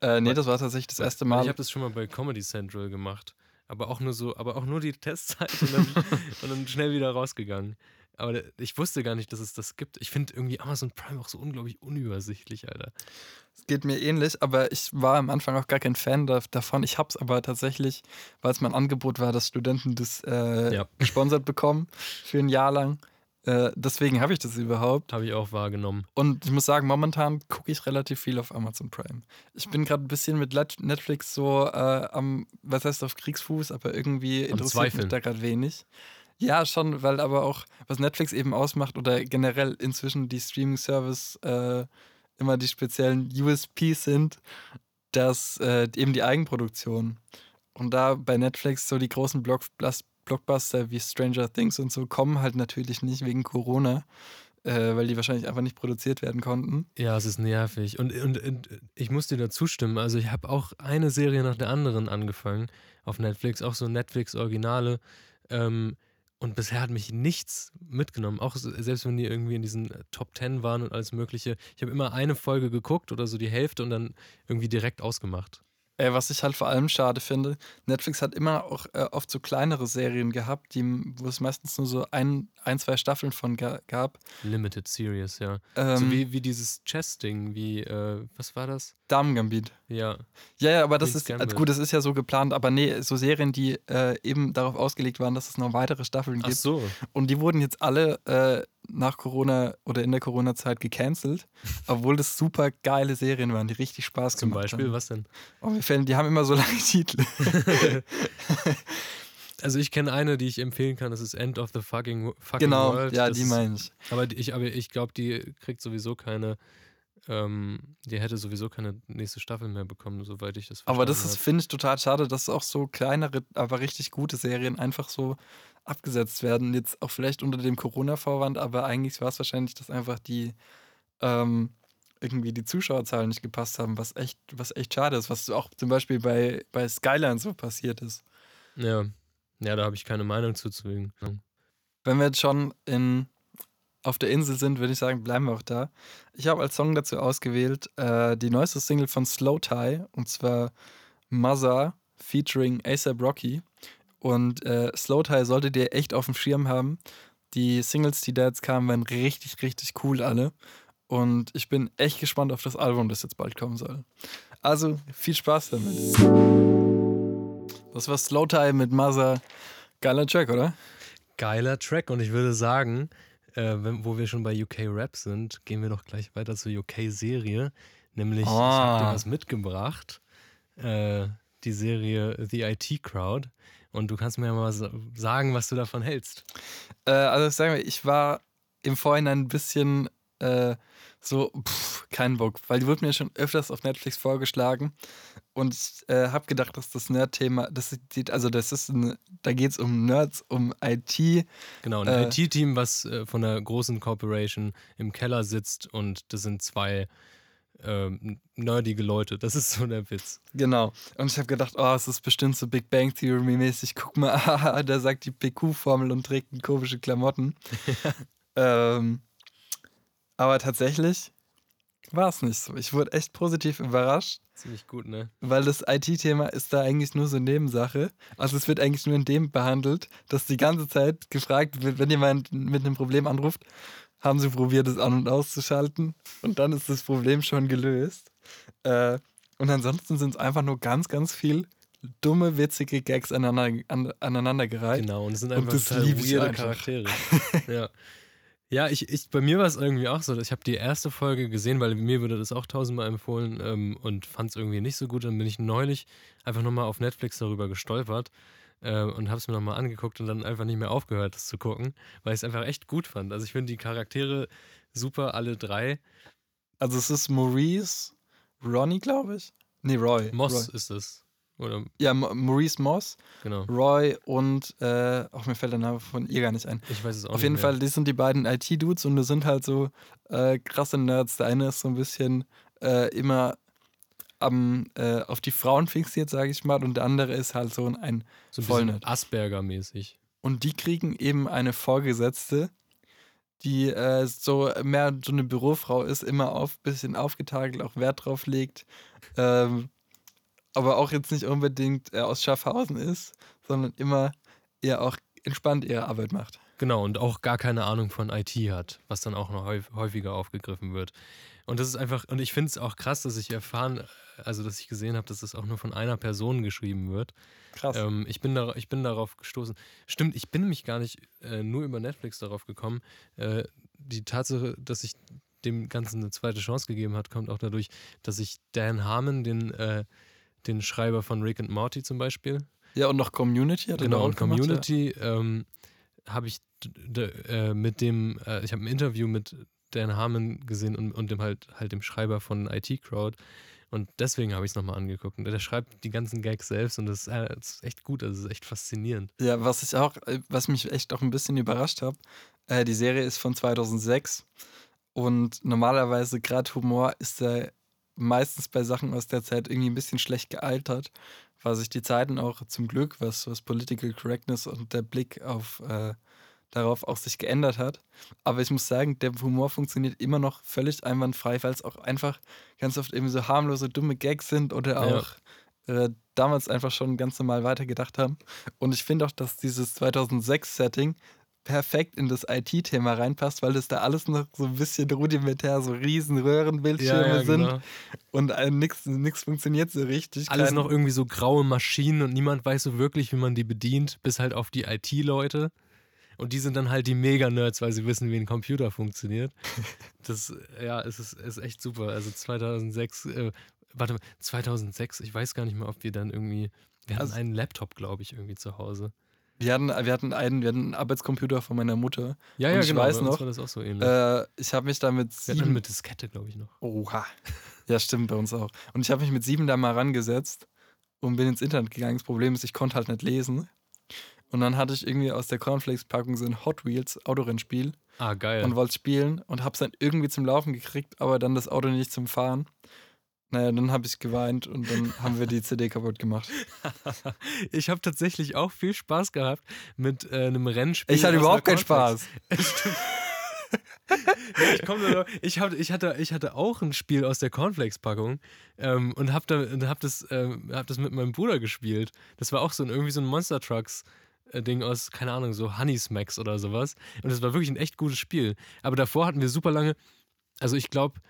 Äh, nee, das war tatsächlich das erste Mal. Ich habe das schon mal bei Comedy Central gemacht. Aber auch nur so, aber auch nur die Testzeit und dann, und dann schnell wieder rausgegangen. Aber ich wusste gar nicht, dass es das gibt. Ich finde irgendwie Amazon Prime auch so unglaublich unübersichtlich, Alter. Es geht mir ähnlich, aber ich war am Anfang auch gar kein Fan davon. Ich habe es aber tatsächlich, weil es mein Angebot war, dass Studenten das äh, ja. gesponsert bekommen für ein Jahr lang. Äh, deswegen habe ich das überhaupt. Habe ich auch wahrgenommen. Und ich muss sagen, momentan gucke ich relativ viel auf Amazon Prime. Ich bin gerade ein bisschen mit Netflix so äh, am, was heißt auf Kriegsfuß, aber irgendwie interessiert mich da gerade wenig. Ja, schon, weil aber auch, was Netflix eben ausmacht oder generell inzwischen die Streaming-Service äh, immer die speziellen USPs sind, dass äh, eben die Eigenproduktion. Und da bei Netflix so die großen Block Blockbuster wie Stranger Things und so kommen halt natürlich nicht wegen Corona, äh, weil die wahrscheinlich einfach nicht produziert werden konnten. Ja, es ist nervig. Und, und, und ich muss dir dazu stimmen. Also ich habe auch eine Serie nach der anderen angefangen auf Netflix, auch so Netflix-Originale. Ähm, und bisher hat mich nichts mitgenommen. Auch selbst wenn die irgendwie in diesen äh, Top Ten waren und alles Mögliche. Ich habe immer eine Folge geguckt oder so die Hälfte und dann irgendwie direkt ausgemacht. Ey, was ich halt vor allem schade finde, Netflix hat immer auch äh, oft so kleinere Serien gehabt, die, wo es meistens nur so ein, ein zwei Staffeln von ga gab. Limited Series, ja. Ähm, so wie, wie dieses Chess-Ding, wie, äh, was war das? Damen-Gambit. Ja. Ja, ja, aber das ist, also gut, das ist ja so geplant, aber nee, so Serien, die äh, eben darauf ausgelegt waren, dass es noch weitere Staffeln gibt. Ach so. Und die wurden jetzt alle äh, nach Corona oder in der Corona-Zeit gecancelt, obwohl das super geile Serien waren, die richtig Spaß Zum gemacht haben. Zum Beispiel, was denn? Oh, mir fällen, die haben immer so lange Titel. also ich kenne eine, die ich empfehlen kann, das ist End of the Fucking, fucking genau, World. Genau, ja, das die meine ich. Aber ich, aber ich glaube, die kriegt sowieso keine ähm, die hätte sowieso keine nächste Staffel mehr bekommen, soweit ich das verstehe. Aber das finde ich, total schade, dass auch so kleinere, aber richtig gute Serien einfach so abgesetzt werden. Jetzt auch vielleicht unter dem Corona-Vorwand, aber eigentlich war es wahrscheinlich, dass einfach die ähm, irgendwie die Zuschauerzahlen nicht gepasst haben, was echt, was echt schade ist, was auch zum Beispiel bei, bei Skyline so passiert ist. Ja. Ja, da habe ich keine Meinung zu zwingen. Wenn wir jetzt schon in auf der Insel sind, würde ich sagen, bleiben wir auch da. Ich habe als Song dazu ausgewählt äh, die neueste Single von Slow Tie und zwar Mother featuring ASAP Rocky. Und äh, Slow Tie solltet ihr echt auf dem Schirm haben. Die Singles, die da jetzt kamen, waren richtig, richtig cool alle. Und ich bin echt gespannt auf das Album, das jetzt bald kommen soll. Also viel Spaß damit. Das war Slow Tie mit Mother. Geiler Track, oder? Geiler Track und ich würde sagen, äh, wenn, wo wir schon bei UK Rap sind, gehen wir doch gleich weiter zur UK-Serie. Nämlich, oh. ich habe dir ah. was mitgebracht. Äh, die Serie The IT Crowd. Und du kannst mir ja mal sagen, was du davon hältst. Äh, also sagen wir, ich war im Vorhinein ein bisschen äh, so, pff, kein Bock, weil die wurde mir schon öfters auf Netflix vorgeschlagen und ich äh, habe gedacht, dass das Nerd-Thema, das sieht, also das ist, ein, da geht es um Nerds, um IT. Genau, ein äh, IT-Team, was äh, von einer großen Corporation im Keller sitzt und das sind zwei ähm, nerdige Leute. Das ist so der Witz. Genau. Und ich habe gedacht, oh, es ist bestimmt so Big Bang Theory-mäßig. Guck mal, der sagt die PQ-Formel und trägt komische Klamotten. ähm, aber tatsächlich war es nicht so. Ich wurde echt positiv überrascht. Ziemlich gut, ne? Weil das IT-Thema ist da eigentlich nur so eine Nebensache. Also es wird eigentlich nur in dem behandelt, dass die ganze Zeit gefragt wird, wenn jemand mit einem Problem anruft, haben sie probiert, es an- und auszuschalten. Und dann ist das Problem schon gelöst. Äh, und ansonsten sind es einfach nur ganz, ganz viel dumme, witzige Gags aneinander, an, aneinandergereiht. Genau, und es sind einfach und das total weirde Charaktere. ja. Ja, ich, ich, bei mir war es irgendwie auch so. Ich habe die erste Folge gesehen, weil mir wurde das auch tausendmal empfohlen ähm, und fand es irgendwie nicht so gut. Dann bin ich neulich einfach nochmal auf Netflix darüber gestolpert äh, und habe es mir nochmal angeguckt und dann einfach nicht mehr aufgehört, das zu gucken, weil ich es einfach echt gut fand. Also ich finde die Charaktere super, alle drei. Also es ist Maurice, Ronnie, glaube ich. Nee, Roy. Moss Roy. ist es. Oder, Ja, Ma- Maurice Moss, genau. Roy und, äh, auch mir fällt der Name von ihr gar nicht ein. Ich weiß es auch Auf jeden mehr. Fall, die sind die beiden IT-Dudes und das sind halt so äh, krasse Nerds. Der eine ist so ein bisschen äh, immer am, äh, auf die Frauen fixiert, sage ich mal, und der andere ist halt so ein. So ein voll bisschen nett. Asperger-mäßig. Und die kriegen eben eine Vorgesetzte, die äh, so mehr so eine Bürofrau ist, immer auf bisschen aufgetakelt, auch Wert drauf legt, ähm, aber auch jetzt nicht unbedingt äh, aus Schaffhausen ist, sondern immer eher auch entspannt ihre Arbeit macht. Genau, und auch gar keine Ahnung von IT hat, was dann auch noch häuf- häufiger aufgegriffen wird. Und das ist einfach, und ich finde es auch krass, dass ich erfahren, also dass ich gesehen habe, dass das auch nur von einer Person geschrieben wird. Krass. Ähm, ich, bin da, ich bin darauf gestoßen. Stimmt, ich bin nämlich gar nicht äh, nur über Netflix darauf gekommen. Äh, die Tatsache, dass ich dem Ganzen eine zweite Chance gegeben hat, kommt auch dadurch, dass ich Dan Harmon, den, äh, den Schreiber von Rick and Morty zum Beispiel, Ja, und noch Community hat er genau, und Community ähm, habe ich äh, mit dem, äh, ich habe ein Interview mit Dan Harmon gesehen und, und dem halt, halt dem Schreiber von IT Crowd. Und deswegen habe ich es nochmal angeguckt. Und der schreibt die ganzen Gags selbst und das ist, äh, das ist echt gut, also das ist echt faszinierend. Ja. ja, was ich auch, äh, was mich echt auch ein bisschen überrascht habe, äh, die Serie ist von 2006 und normalerweise gerade Humor ist da meistens bei Sachen aus der Zeit irgendwie ein bisschen schlecht gealtert, weil sich die Zeiten auch zum Glück, was, was Political Correctness und der Blick auf äh, darauf auch sich geändert hat. Aber ich muss sagen, der Humor funktioniert immer noch völlig einwandfrei, weil es auch einfach ganz oft eben so harmlose, dumme Gags sind oder Ja. auch äh, damals einfach schon ganz normal weitergedacht haben. Und ich finde auch, dass dieses 2006-Setting perfekt in das IT-Thema reinpasst, weil das da alles noch so ein bisschen rudimentär, so riesen Röhrenbildschirme sind genau. und äh, nichts funktioniert so richtig. Alles Kein- noch irgendwie so graue Maschinen und niemand weiß so wirklich, wie man die bedient, bis halt auf die IT-Leute. Und die sind dann halt die Mega-Nerds, weil sie wissen, wie ein Computer funktioniert. Das, ja, es ist, ist echt super. Also 2006, äh, warte mal, 2006, ich weiß gar nicht mehr, ob wir dann irgendwie, wir hatten Also- einen Laptop, glaube ich, irgendwie zu Hause. Wir hatten, wir, hatten einen, wir hatten einen Arbeitscomputer von meiner Mutter. Ja, ja, ich genau. weiß noch, war das auch so ähnlich. Äh, ich habe mich da mit wir hatten einen sieben. mit Diskette, glaube ich, noch. Oha. Ja, stimmt, bei uns auch. Und ich habe mich mit sieben da mal rangesetzt und bin ins Internet gegangen. Das Problem ist, ich konnte halt nicht lesen. Und dann hatte ich irgendwie aus der Cornflakes-Packung so ein Hot Wheels Autorennspiel Ah, geil. und wollte spielen und habe es dann irgendwie zum Laufen gekriegt, aber dann das Auto nicht zum Fahren. Naja, dann habe ich geweint und dann haben wir die CD kaputt gemacht. ich habe tatsächlich auch viel Spaß gehabt mit äh, einem Rennspiel. Ich hatte überhaupt keinen. Spaß. Nee, ich, komm nur ich, hab, ich, hatte, ich hatte auch ein Spiel aus der Cornflakes-Packung ähm, und hab, da, und hab, das, ähm, hab das mit meinem Bruder gespielt. Das war auch so ein, irgendwie so ein Monster Trucks-Ding aus, keine Ahnung, so Honey Smacks oder sowas. Und das war wirklich ein echt gutes Spiel. Aber davor hatten wir super lange, also ich glaube,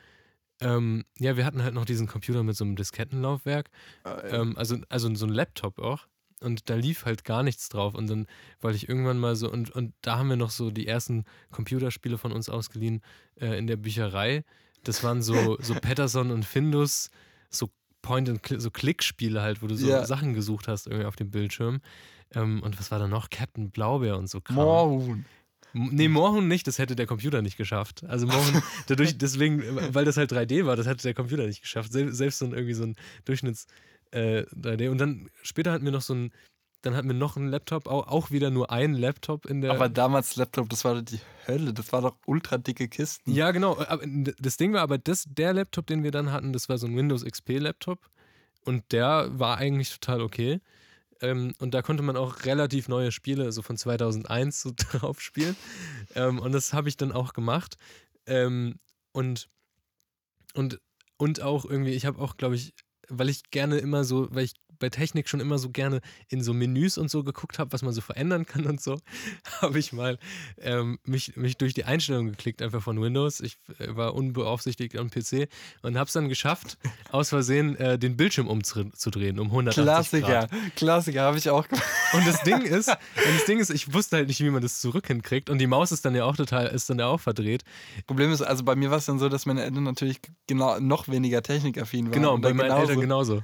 ähm, ja, wir hatten halt noch diesen Computer mit so einem Diskettenlaufwerk. Ähm, also, also so ein Laptop auch. Und da lief halt gar nichts drauf. Und dann wollte ich irgendwann mal so, und, und da haben wir noch so die ersten Computerspiele von uns ausgeliehen äh, in der Bücherei. Das waren so, so Patterson und Findus, so Point and so Klickspiele halt, wo du so Ja. Sachen gesucht hast irgendwie auf dem Bildschirm. Ähm, und was war da noch? Captain Blaubeer und so Kram. Moorhuhn. Nee, Moorhuhn nicht, das hätte der Computer nicht geschafft. Also Moorhuhn, dadurch, deswegen, weil das halt 3D war, das hätte der Computer nicht geschafft. Sel selbst so ein, irgendwie so ein Durchschnitts äh, 3D. Und dann später hatten wir noch so ein, dann hatten wir noch einen Laptop, auch, wieder nur ein Laptop in der. Aber damals Laptop, das war doch die Hölle. Das war doch ultra dicke Kisten. ja, genau. Aber das Ding war aber, das, der Laptop, den wir dann hatten, das war so ein Windows XP Laptop. Und der war eigentlich total okay. Ähm, und da konnte man auch relativ neue Spiele, so von 2001, so drauf spielen. Ähm, und das habe ich dann auch gemacht. Ähm, und, und, und auch irgendwie, ich habe auch, glaube ich, weil ich gerne immer so, weil ich bei Technik schon immer so gerne in so Menüs und so geguckt habe, was man so verändern kann und so, habe ich mal ähm, mich, mich durch die Einstellungen geklickt, einfach von Windows. Ich äh, war unbeaufsichtigt am PC und habe es dann geschafft, aus Versehen äh, den Bildschirm umzudrehen um 180 Klassiker. Grad. Klassiker habe ich auch gemacht. Und das Ding ist, das Ding ist, ich wusste halt nicht, wie man das zurück hinkriegt und die Maus ist dann ja auch total, ist dann ja auch verdreht. Problem ist, also bei mir war es dann so, dass meine Eltern natürlich genau noch weniger technikaffin waren. Genau, bei meinen genauso, Eltern genauso.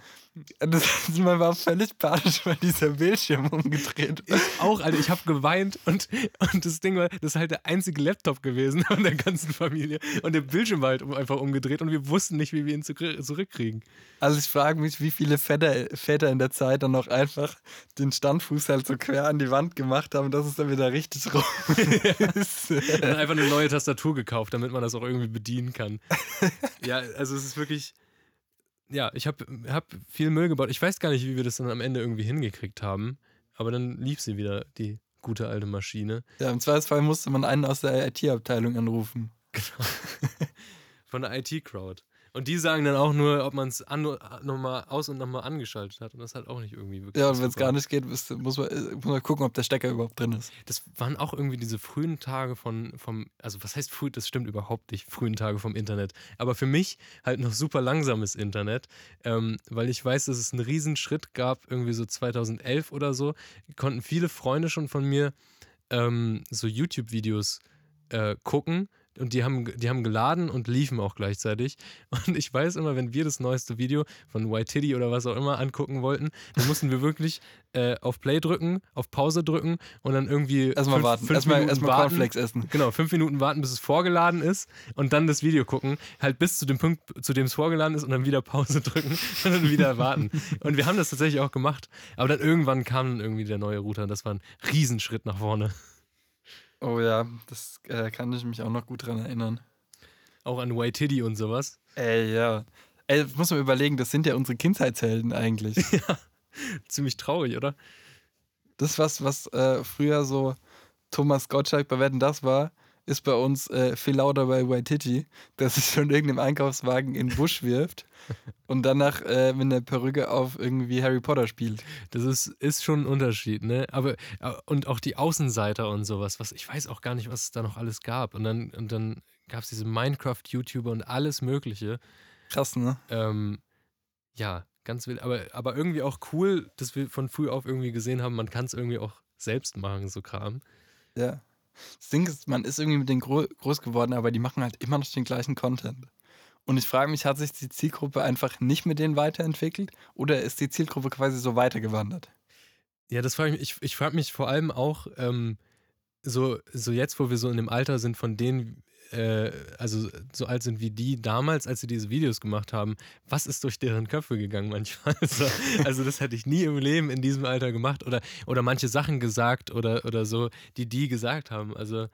Das, man war völlig panisch, weil dieser Bildschirm umgedreht war. Ich auch, Alter. Ich habe geweint und, und das Ding war, das ist halt der einzige Laptop gewesen von der ganzen Familie. Und der Bildschirm war halt einfach umgedreht und wir wussten nicht, wie wir ihn zurückkriegen. Also ich frage mich, wie viele Väter, Väter in der Zeit dann noch einfach den Standfuß halt so quer an die Wand gemacht haben, dass es dann wieder richtig rum ist. und einfach eine neue Tastatur gekauft, damit man das auch irgendwie bedienen kann. Ja, also es ist wirklich ja, ich habe hab viel Müll gebaut. Ich weiß gar nicht, wie wir das dann am Ende irgendwie hingekriegt haben. Aber dann lief sie wieder, die gute alte Maschine. Ja, im Zweifelsfall musste man einen aus der IT-Abteilung anrufen. Genau. Von der IT-Crowd. Und die sagen dann auch nur, ob man es nochmal aus und nochmal angeschaltet hat. Und das halt auch nicht irgendwie wirklich. Ja, und wenn es gar nicht geht, muss man, muss man gucken, ob der Stecker überhaupt drin ist. Das waren auch irgendwie diese frühen Tage von, vom, also was heißt früh, das stimmt überhaupt nicht, frühen Tage vom Internet. Aber für mich halt noch super langsames Internet, ähm, weil ich weiß, dass es einen Riesenschritt gab, irgendwie so 2011 oder so, konnten viele Freunde schon von mir ähm, so YouTube-Videos äh, gucken und die haben, die haben geladen und liefen auch gleichzeitig. Und ich weiß immer, wenn wir das neueste Video von White Titty oder was auch immer angucken wollten, dann mussten wir wirklich äh, auf Play drücken, auf Pause drücken und dann irgendwie. Erstmal fünf, warten, erstmal, erstmal Cornflakes essen. Genau, fünf Minuten warten, bis es vorgeladen ist und dann das Video gucken. Halt bis zu dem Punkt, zu dem es vorgeladen ist und dann wieder Pause drücken und dann wieder warten. Und wir haben das tatsächlich auch gemacht. Aber dann irgendwann kam irgendwie der neue Router und das war ein Riesenschritt nach vorne. Oh ja, das äh, kann ich mich auch noch gut dran erinnern. Auch an White Titty und sowas. Ey, ja. Ey, muss man überlegen, das sind ja unsere Kindheitshelden eigentlich. ja, ziemlich traurig, oder? Das, was, was äh, früher so Thomas Gottschalk bei Wetten das war, ist bei uns äh, viel lauter bei Waititi, dass sich schon irgendeinem Einkaufswagen in den Busch wirft und danach äh, mit einer Perücke auf irgendwie Harry Potter spielt. Das ist, ist schon ein Unterschied, ne? Aber äh, und auch die Außenseiter und sowas, was ich weiß auch gar nicht, was es da noch alles gab. Und dann, und dann gab es diese Minecraft-YouTuber und alles Mögliche. Krass, ne? Ähm, ja, ganz wild. Aber, aber irgendwie auch cool, dass wir von früh auf irgendwie gesehen haben, man kann es irgendwie auch selbst machen, so Kram. Ja. Das Ding ist, man ist irgendwie mit denen groß geworden, aber die machen halt immer noch den gleichen Content. Und ich frage mich, hat sich die Zielgruppe einfach nicht mit denen weiterentwickelt oder ist die Zielgruppe quasi so weitergewandert? Ja, das frage ich mich. Ich, ich frage mich vor allem auch, ähm, so, so jetzt, wo wir so in dem Alter sind, von denen äh, also so alt sind wie die damals, als sie diese Videos gemacht haben, was ist durch deren Köpfe gegangen manchmal? Also, also das hätte ich nie im Leben in diesem Alter gemacht oder, oder manche Sachen gesagt oder, oder so, die die gesagt haben. Also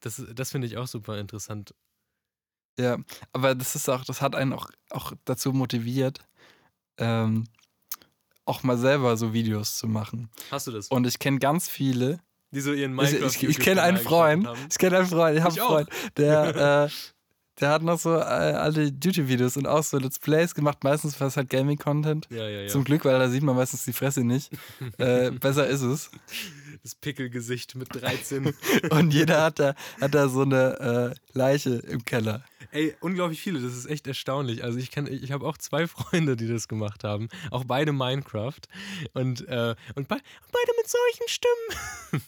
das, das finde ich auch super interessant. Ja, aber das ist auch, das hat einen auch, auch dazu motiviert, ähm, auch mal selber so Videos zu machen. Hast du das? Und ich kenne ganz viele, die so ihren Minecraft Ich, ich, ich kenne einen Freund, ich kenne einen Freund, ich habe einen Freund, der, äh, der hat noch so äh, alte YouTube-Videos und auch so Let's Plays gemacht, meistens war es halt Gaming-Content. Ja, ja, ja. Zum Glück, weil da sieht man meistens die Fresse nicht. äh, besser ist es. Das Pickelgesicht mit 13. und jeder hat da, hat da so eine äh, Leiche im Keller. Ey, unglaublich viele, das ist echt erstaunlich. Also ich kann, ich habe auch zwei Freunde, die das gemacht haben. Auch beide Minecraft. Und, äh, und, be beide mit solchen Stimmen.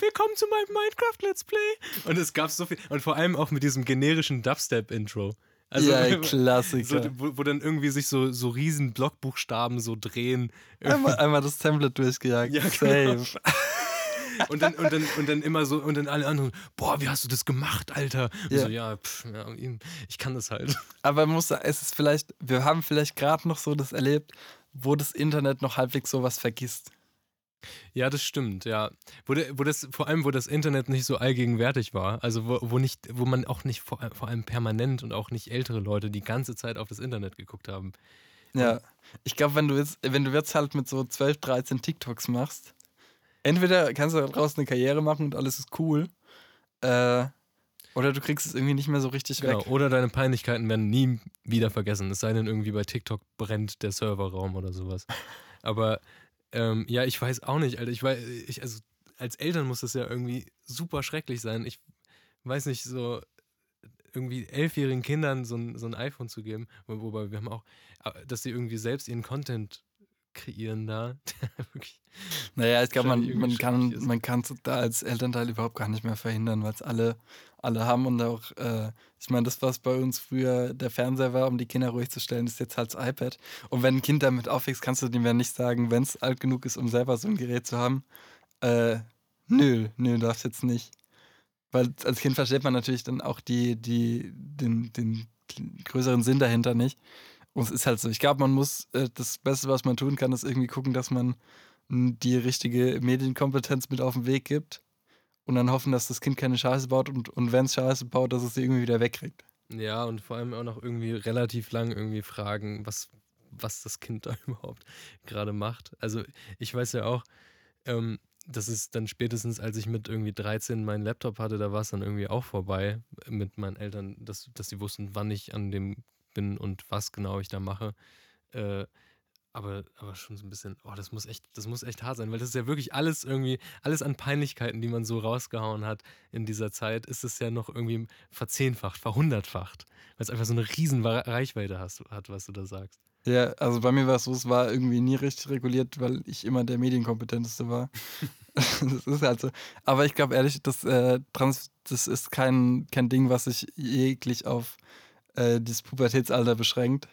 Willkommen zu meinem Minecraft Let's Play. Und es gab so viel. Und vor allem auch mit diesem generischen Dubstep-Intro. Also, ja, Klassiker. So, wo, wo, dann irgendwie sich so, so riesen Blockbuchstaben so drehen. Einmal, einmal das Template durchgejagt. Ja, genau. Safe. Und dann, und, dann, und dann immer so, und dann alle anderen, boah, wie hast du das gemacht, Alter? Und ja. so, ja, pff, ja, ich kann das halt. Aber man muss sagen, es ist vielleicht, wir haben vielleicht gerade noch so das erlebt, wo das Internet noch halbwegs sowas vergisst. Ja, das stimmt, ja. Wo, wo das, vor allem, wo das Internet nicht so allgegenwärtig war, also wo, wo, nicht, wo man auch nicht vor, vor allem permanent und auch nicht ältere Leute die ganze Zeit auf das Internet geguckt haben. Ja, ich glaube, wenn du jetzt, wenn du jetzt halt mit so 12, 13 TikToks machst, entweder kannst du daraus eine Karriere machen und alles ist cool, äh, oder du kriegst es irgendwie nicht mehr so richtig genau, weg. Oder deine Peinlichkeiten werden nie wieder vergessen. Es sei denn, irgendwie bei TikTok brennt der Serverraum oder sowas. Aber ähm, ja, ich weiß auch nicht, Alter. Ich weiß, ich, also als Eltern muss das ja irgendwie super schrecklich sein. Ich weiß nicht, so irgendwie elfjährigen Kindern so ein, so ein iPhone zu geben, wobei wir haben auch, äh, dass sie irgendwie selbst ihren Content kreieren da. naja, ich glaube, man, man, kann, man kann es da als Elternteil überhaupt gar nicht mehr verhindern, weil es alle, alle haben und auch, äh, ich meine, das, was bei uns früher der Fernseher war, um die Kinder ruhig zu stellen, ist jetzt halt das iPad. Und wenn ein Kind damit aufwächst, kannst du dem ja nicht sagen, wenn es alt genug ist, um selber so ein Gerät zu haben, äh, nö, nö, darfst jetzt nicht. Weil als Kind versteht man natürlich dann auch die, die, den, den größeren Sinn dahinter nicht. Und es ist halt so. Ich glaube, man muss, äh, das Beste, was man tun kann, ist irgendwie gucken, dass man die richtige Medienkompetenz mit auf den Weg gibt und dann hoffen, dass das Kind keine Scheiße baut und, und wenn es Scheiße baut, dass es sie irgendwie wieder wegkriegt. Ja, und vor allem auch noch irgendwie relativ lang irgendwie fragen, was, was das Kind da überhaupt gerade macht. Also ich weiß ja auch, ähm, das ist dann spätestens, als ich mit irgendwie 13 meinen Laptop hatte, da war es dann irgendwie auch vorbei mit meinen Eltern, dass, dass sie wussten, wann ich an dem bin und was genau ich da mache. Äh, aber, aber schon so ein bisschen, oh, das muss echt, das muss echt hart sein, weil das ist ja wirklich alles irgendwie, alles an Peinlichkeiten, die man so rausgehauen hat in dieser Zeit, ist es ja noch irgendwie verzehnfacht, verhundertfacht, weil es einfach so eine riesen Reichweite hast, hat, was du da sagst. Ja, also bei mir war es so, es war irgendwie nie richtig reguliert, weil ich immer der Medienkompetenteste war. das ist halt so. Aber ich glaube ehrlich, das, äh, Trans, das ist kein, kein Ding, was sich jeglich auf äh, das Pubertätsalter beschränkt.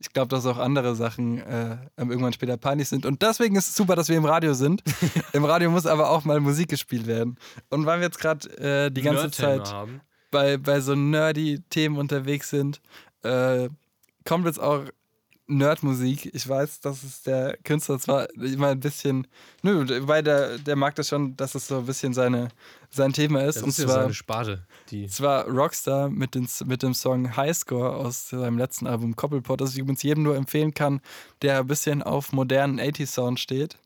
Ich glaube, dass auch andere Sachen äh, irgendwann später peinlich sind. Und deswegen ist es super, dass wir im Radio sind. Im Radio muss aber auch mal Musik gespielt werden. Und weil wir jetzt gerade äh, die ganze Zeit bei, bei so nerdy Themen unterwegs sind, äh, kommt jetzt auch Nerdmusik. Ich weiß, dass es der Künstler zwar immer ein bisschen, nö, weil der, der mag das schon, dass es so ein bisschen seine, sein Thema ist. Das und ist zwar, ja seine Sparte. Die. Zwar Rockstar mit, den, mit dem Song Highscore aus seinem letzten Album Koppelpot, das ich übrigens jedem nur empfehlen kann, der ein bisschen auf modernen 80s-Sound steht.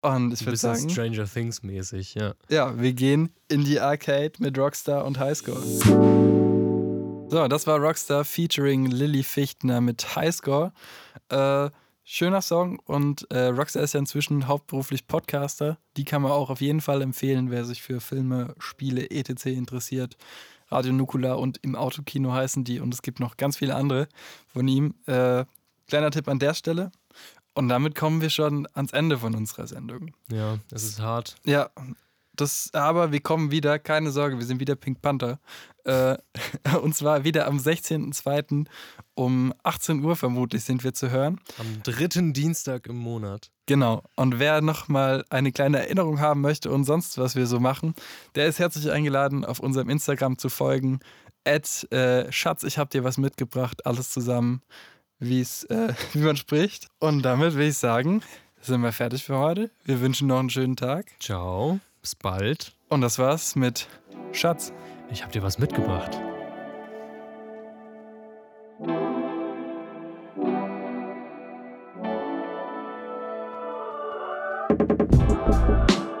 Und ich würde sagen. Stranger Things mäßig, ja. Ja, wir gehen in die Arcade mit Rockstar und Highscore. So, das war Rockstar featuring Lilly Fichtner mit Highscore. Äh, schöner Song und äh, Rockstar ist ja inzwischen hauptberuflich Podcaster. Die kann man auch auf jeden Fall empfehlen, wer sich für Filme, Spiele, etc. interessiert. Radio Nukula und im Autokino heißen die und es gibt noch ganz viele andere von ihm. Äh, kleiner Tipp an der Stelle. Und damit kommen wir schon ans Ende von unserer Sendung. Ja, es ist hart. Ja, das, aber wir kommen wieder, keine Sorge, wir sind wieder Pink Panther. Äh, und zwar wieder am 16.02. um 18 Uhr vermutlich sind wir zu hören. Am dritten Dienstag im Monat. Genau. Und wer nochmal eine kleine Erinnerung haben möchte und sonst was wir so machen, der ist herzlich eingeladen, auf unserem Instagram zu folgen. At, äh, Schatz, ich hab dir was mitgebracht, alles zusammen, wie's, äh, wie man spricht. Und damit will ich sagen, sind wir fertig für heute. Wir wünschen noch einen schönen Tag. Ciao. Bis bald. Und das war's mit Schatz. Ich hab dir was mitgebracht. Musik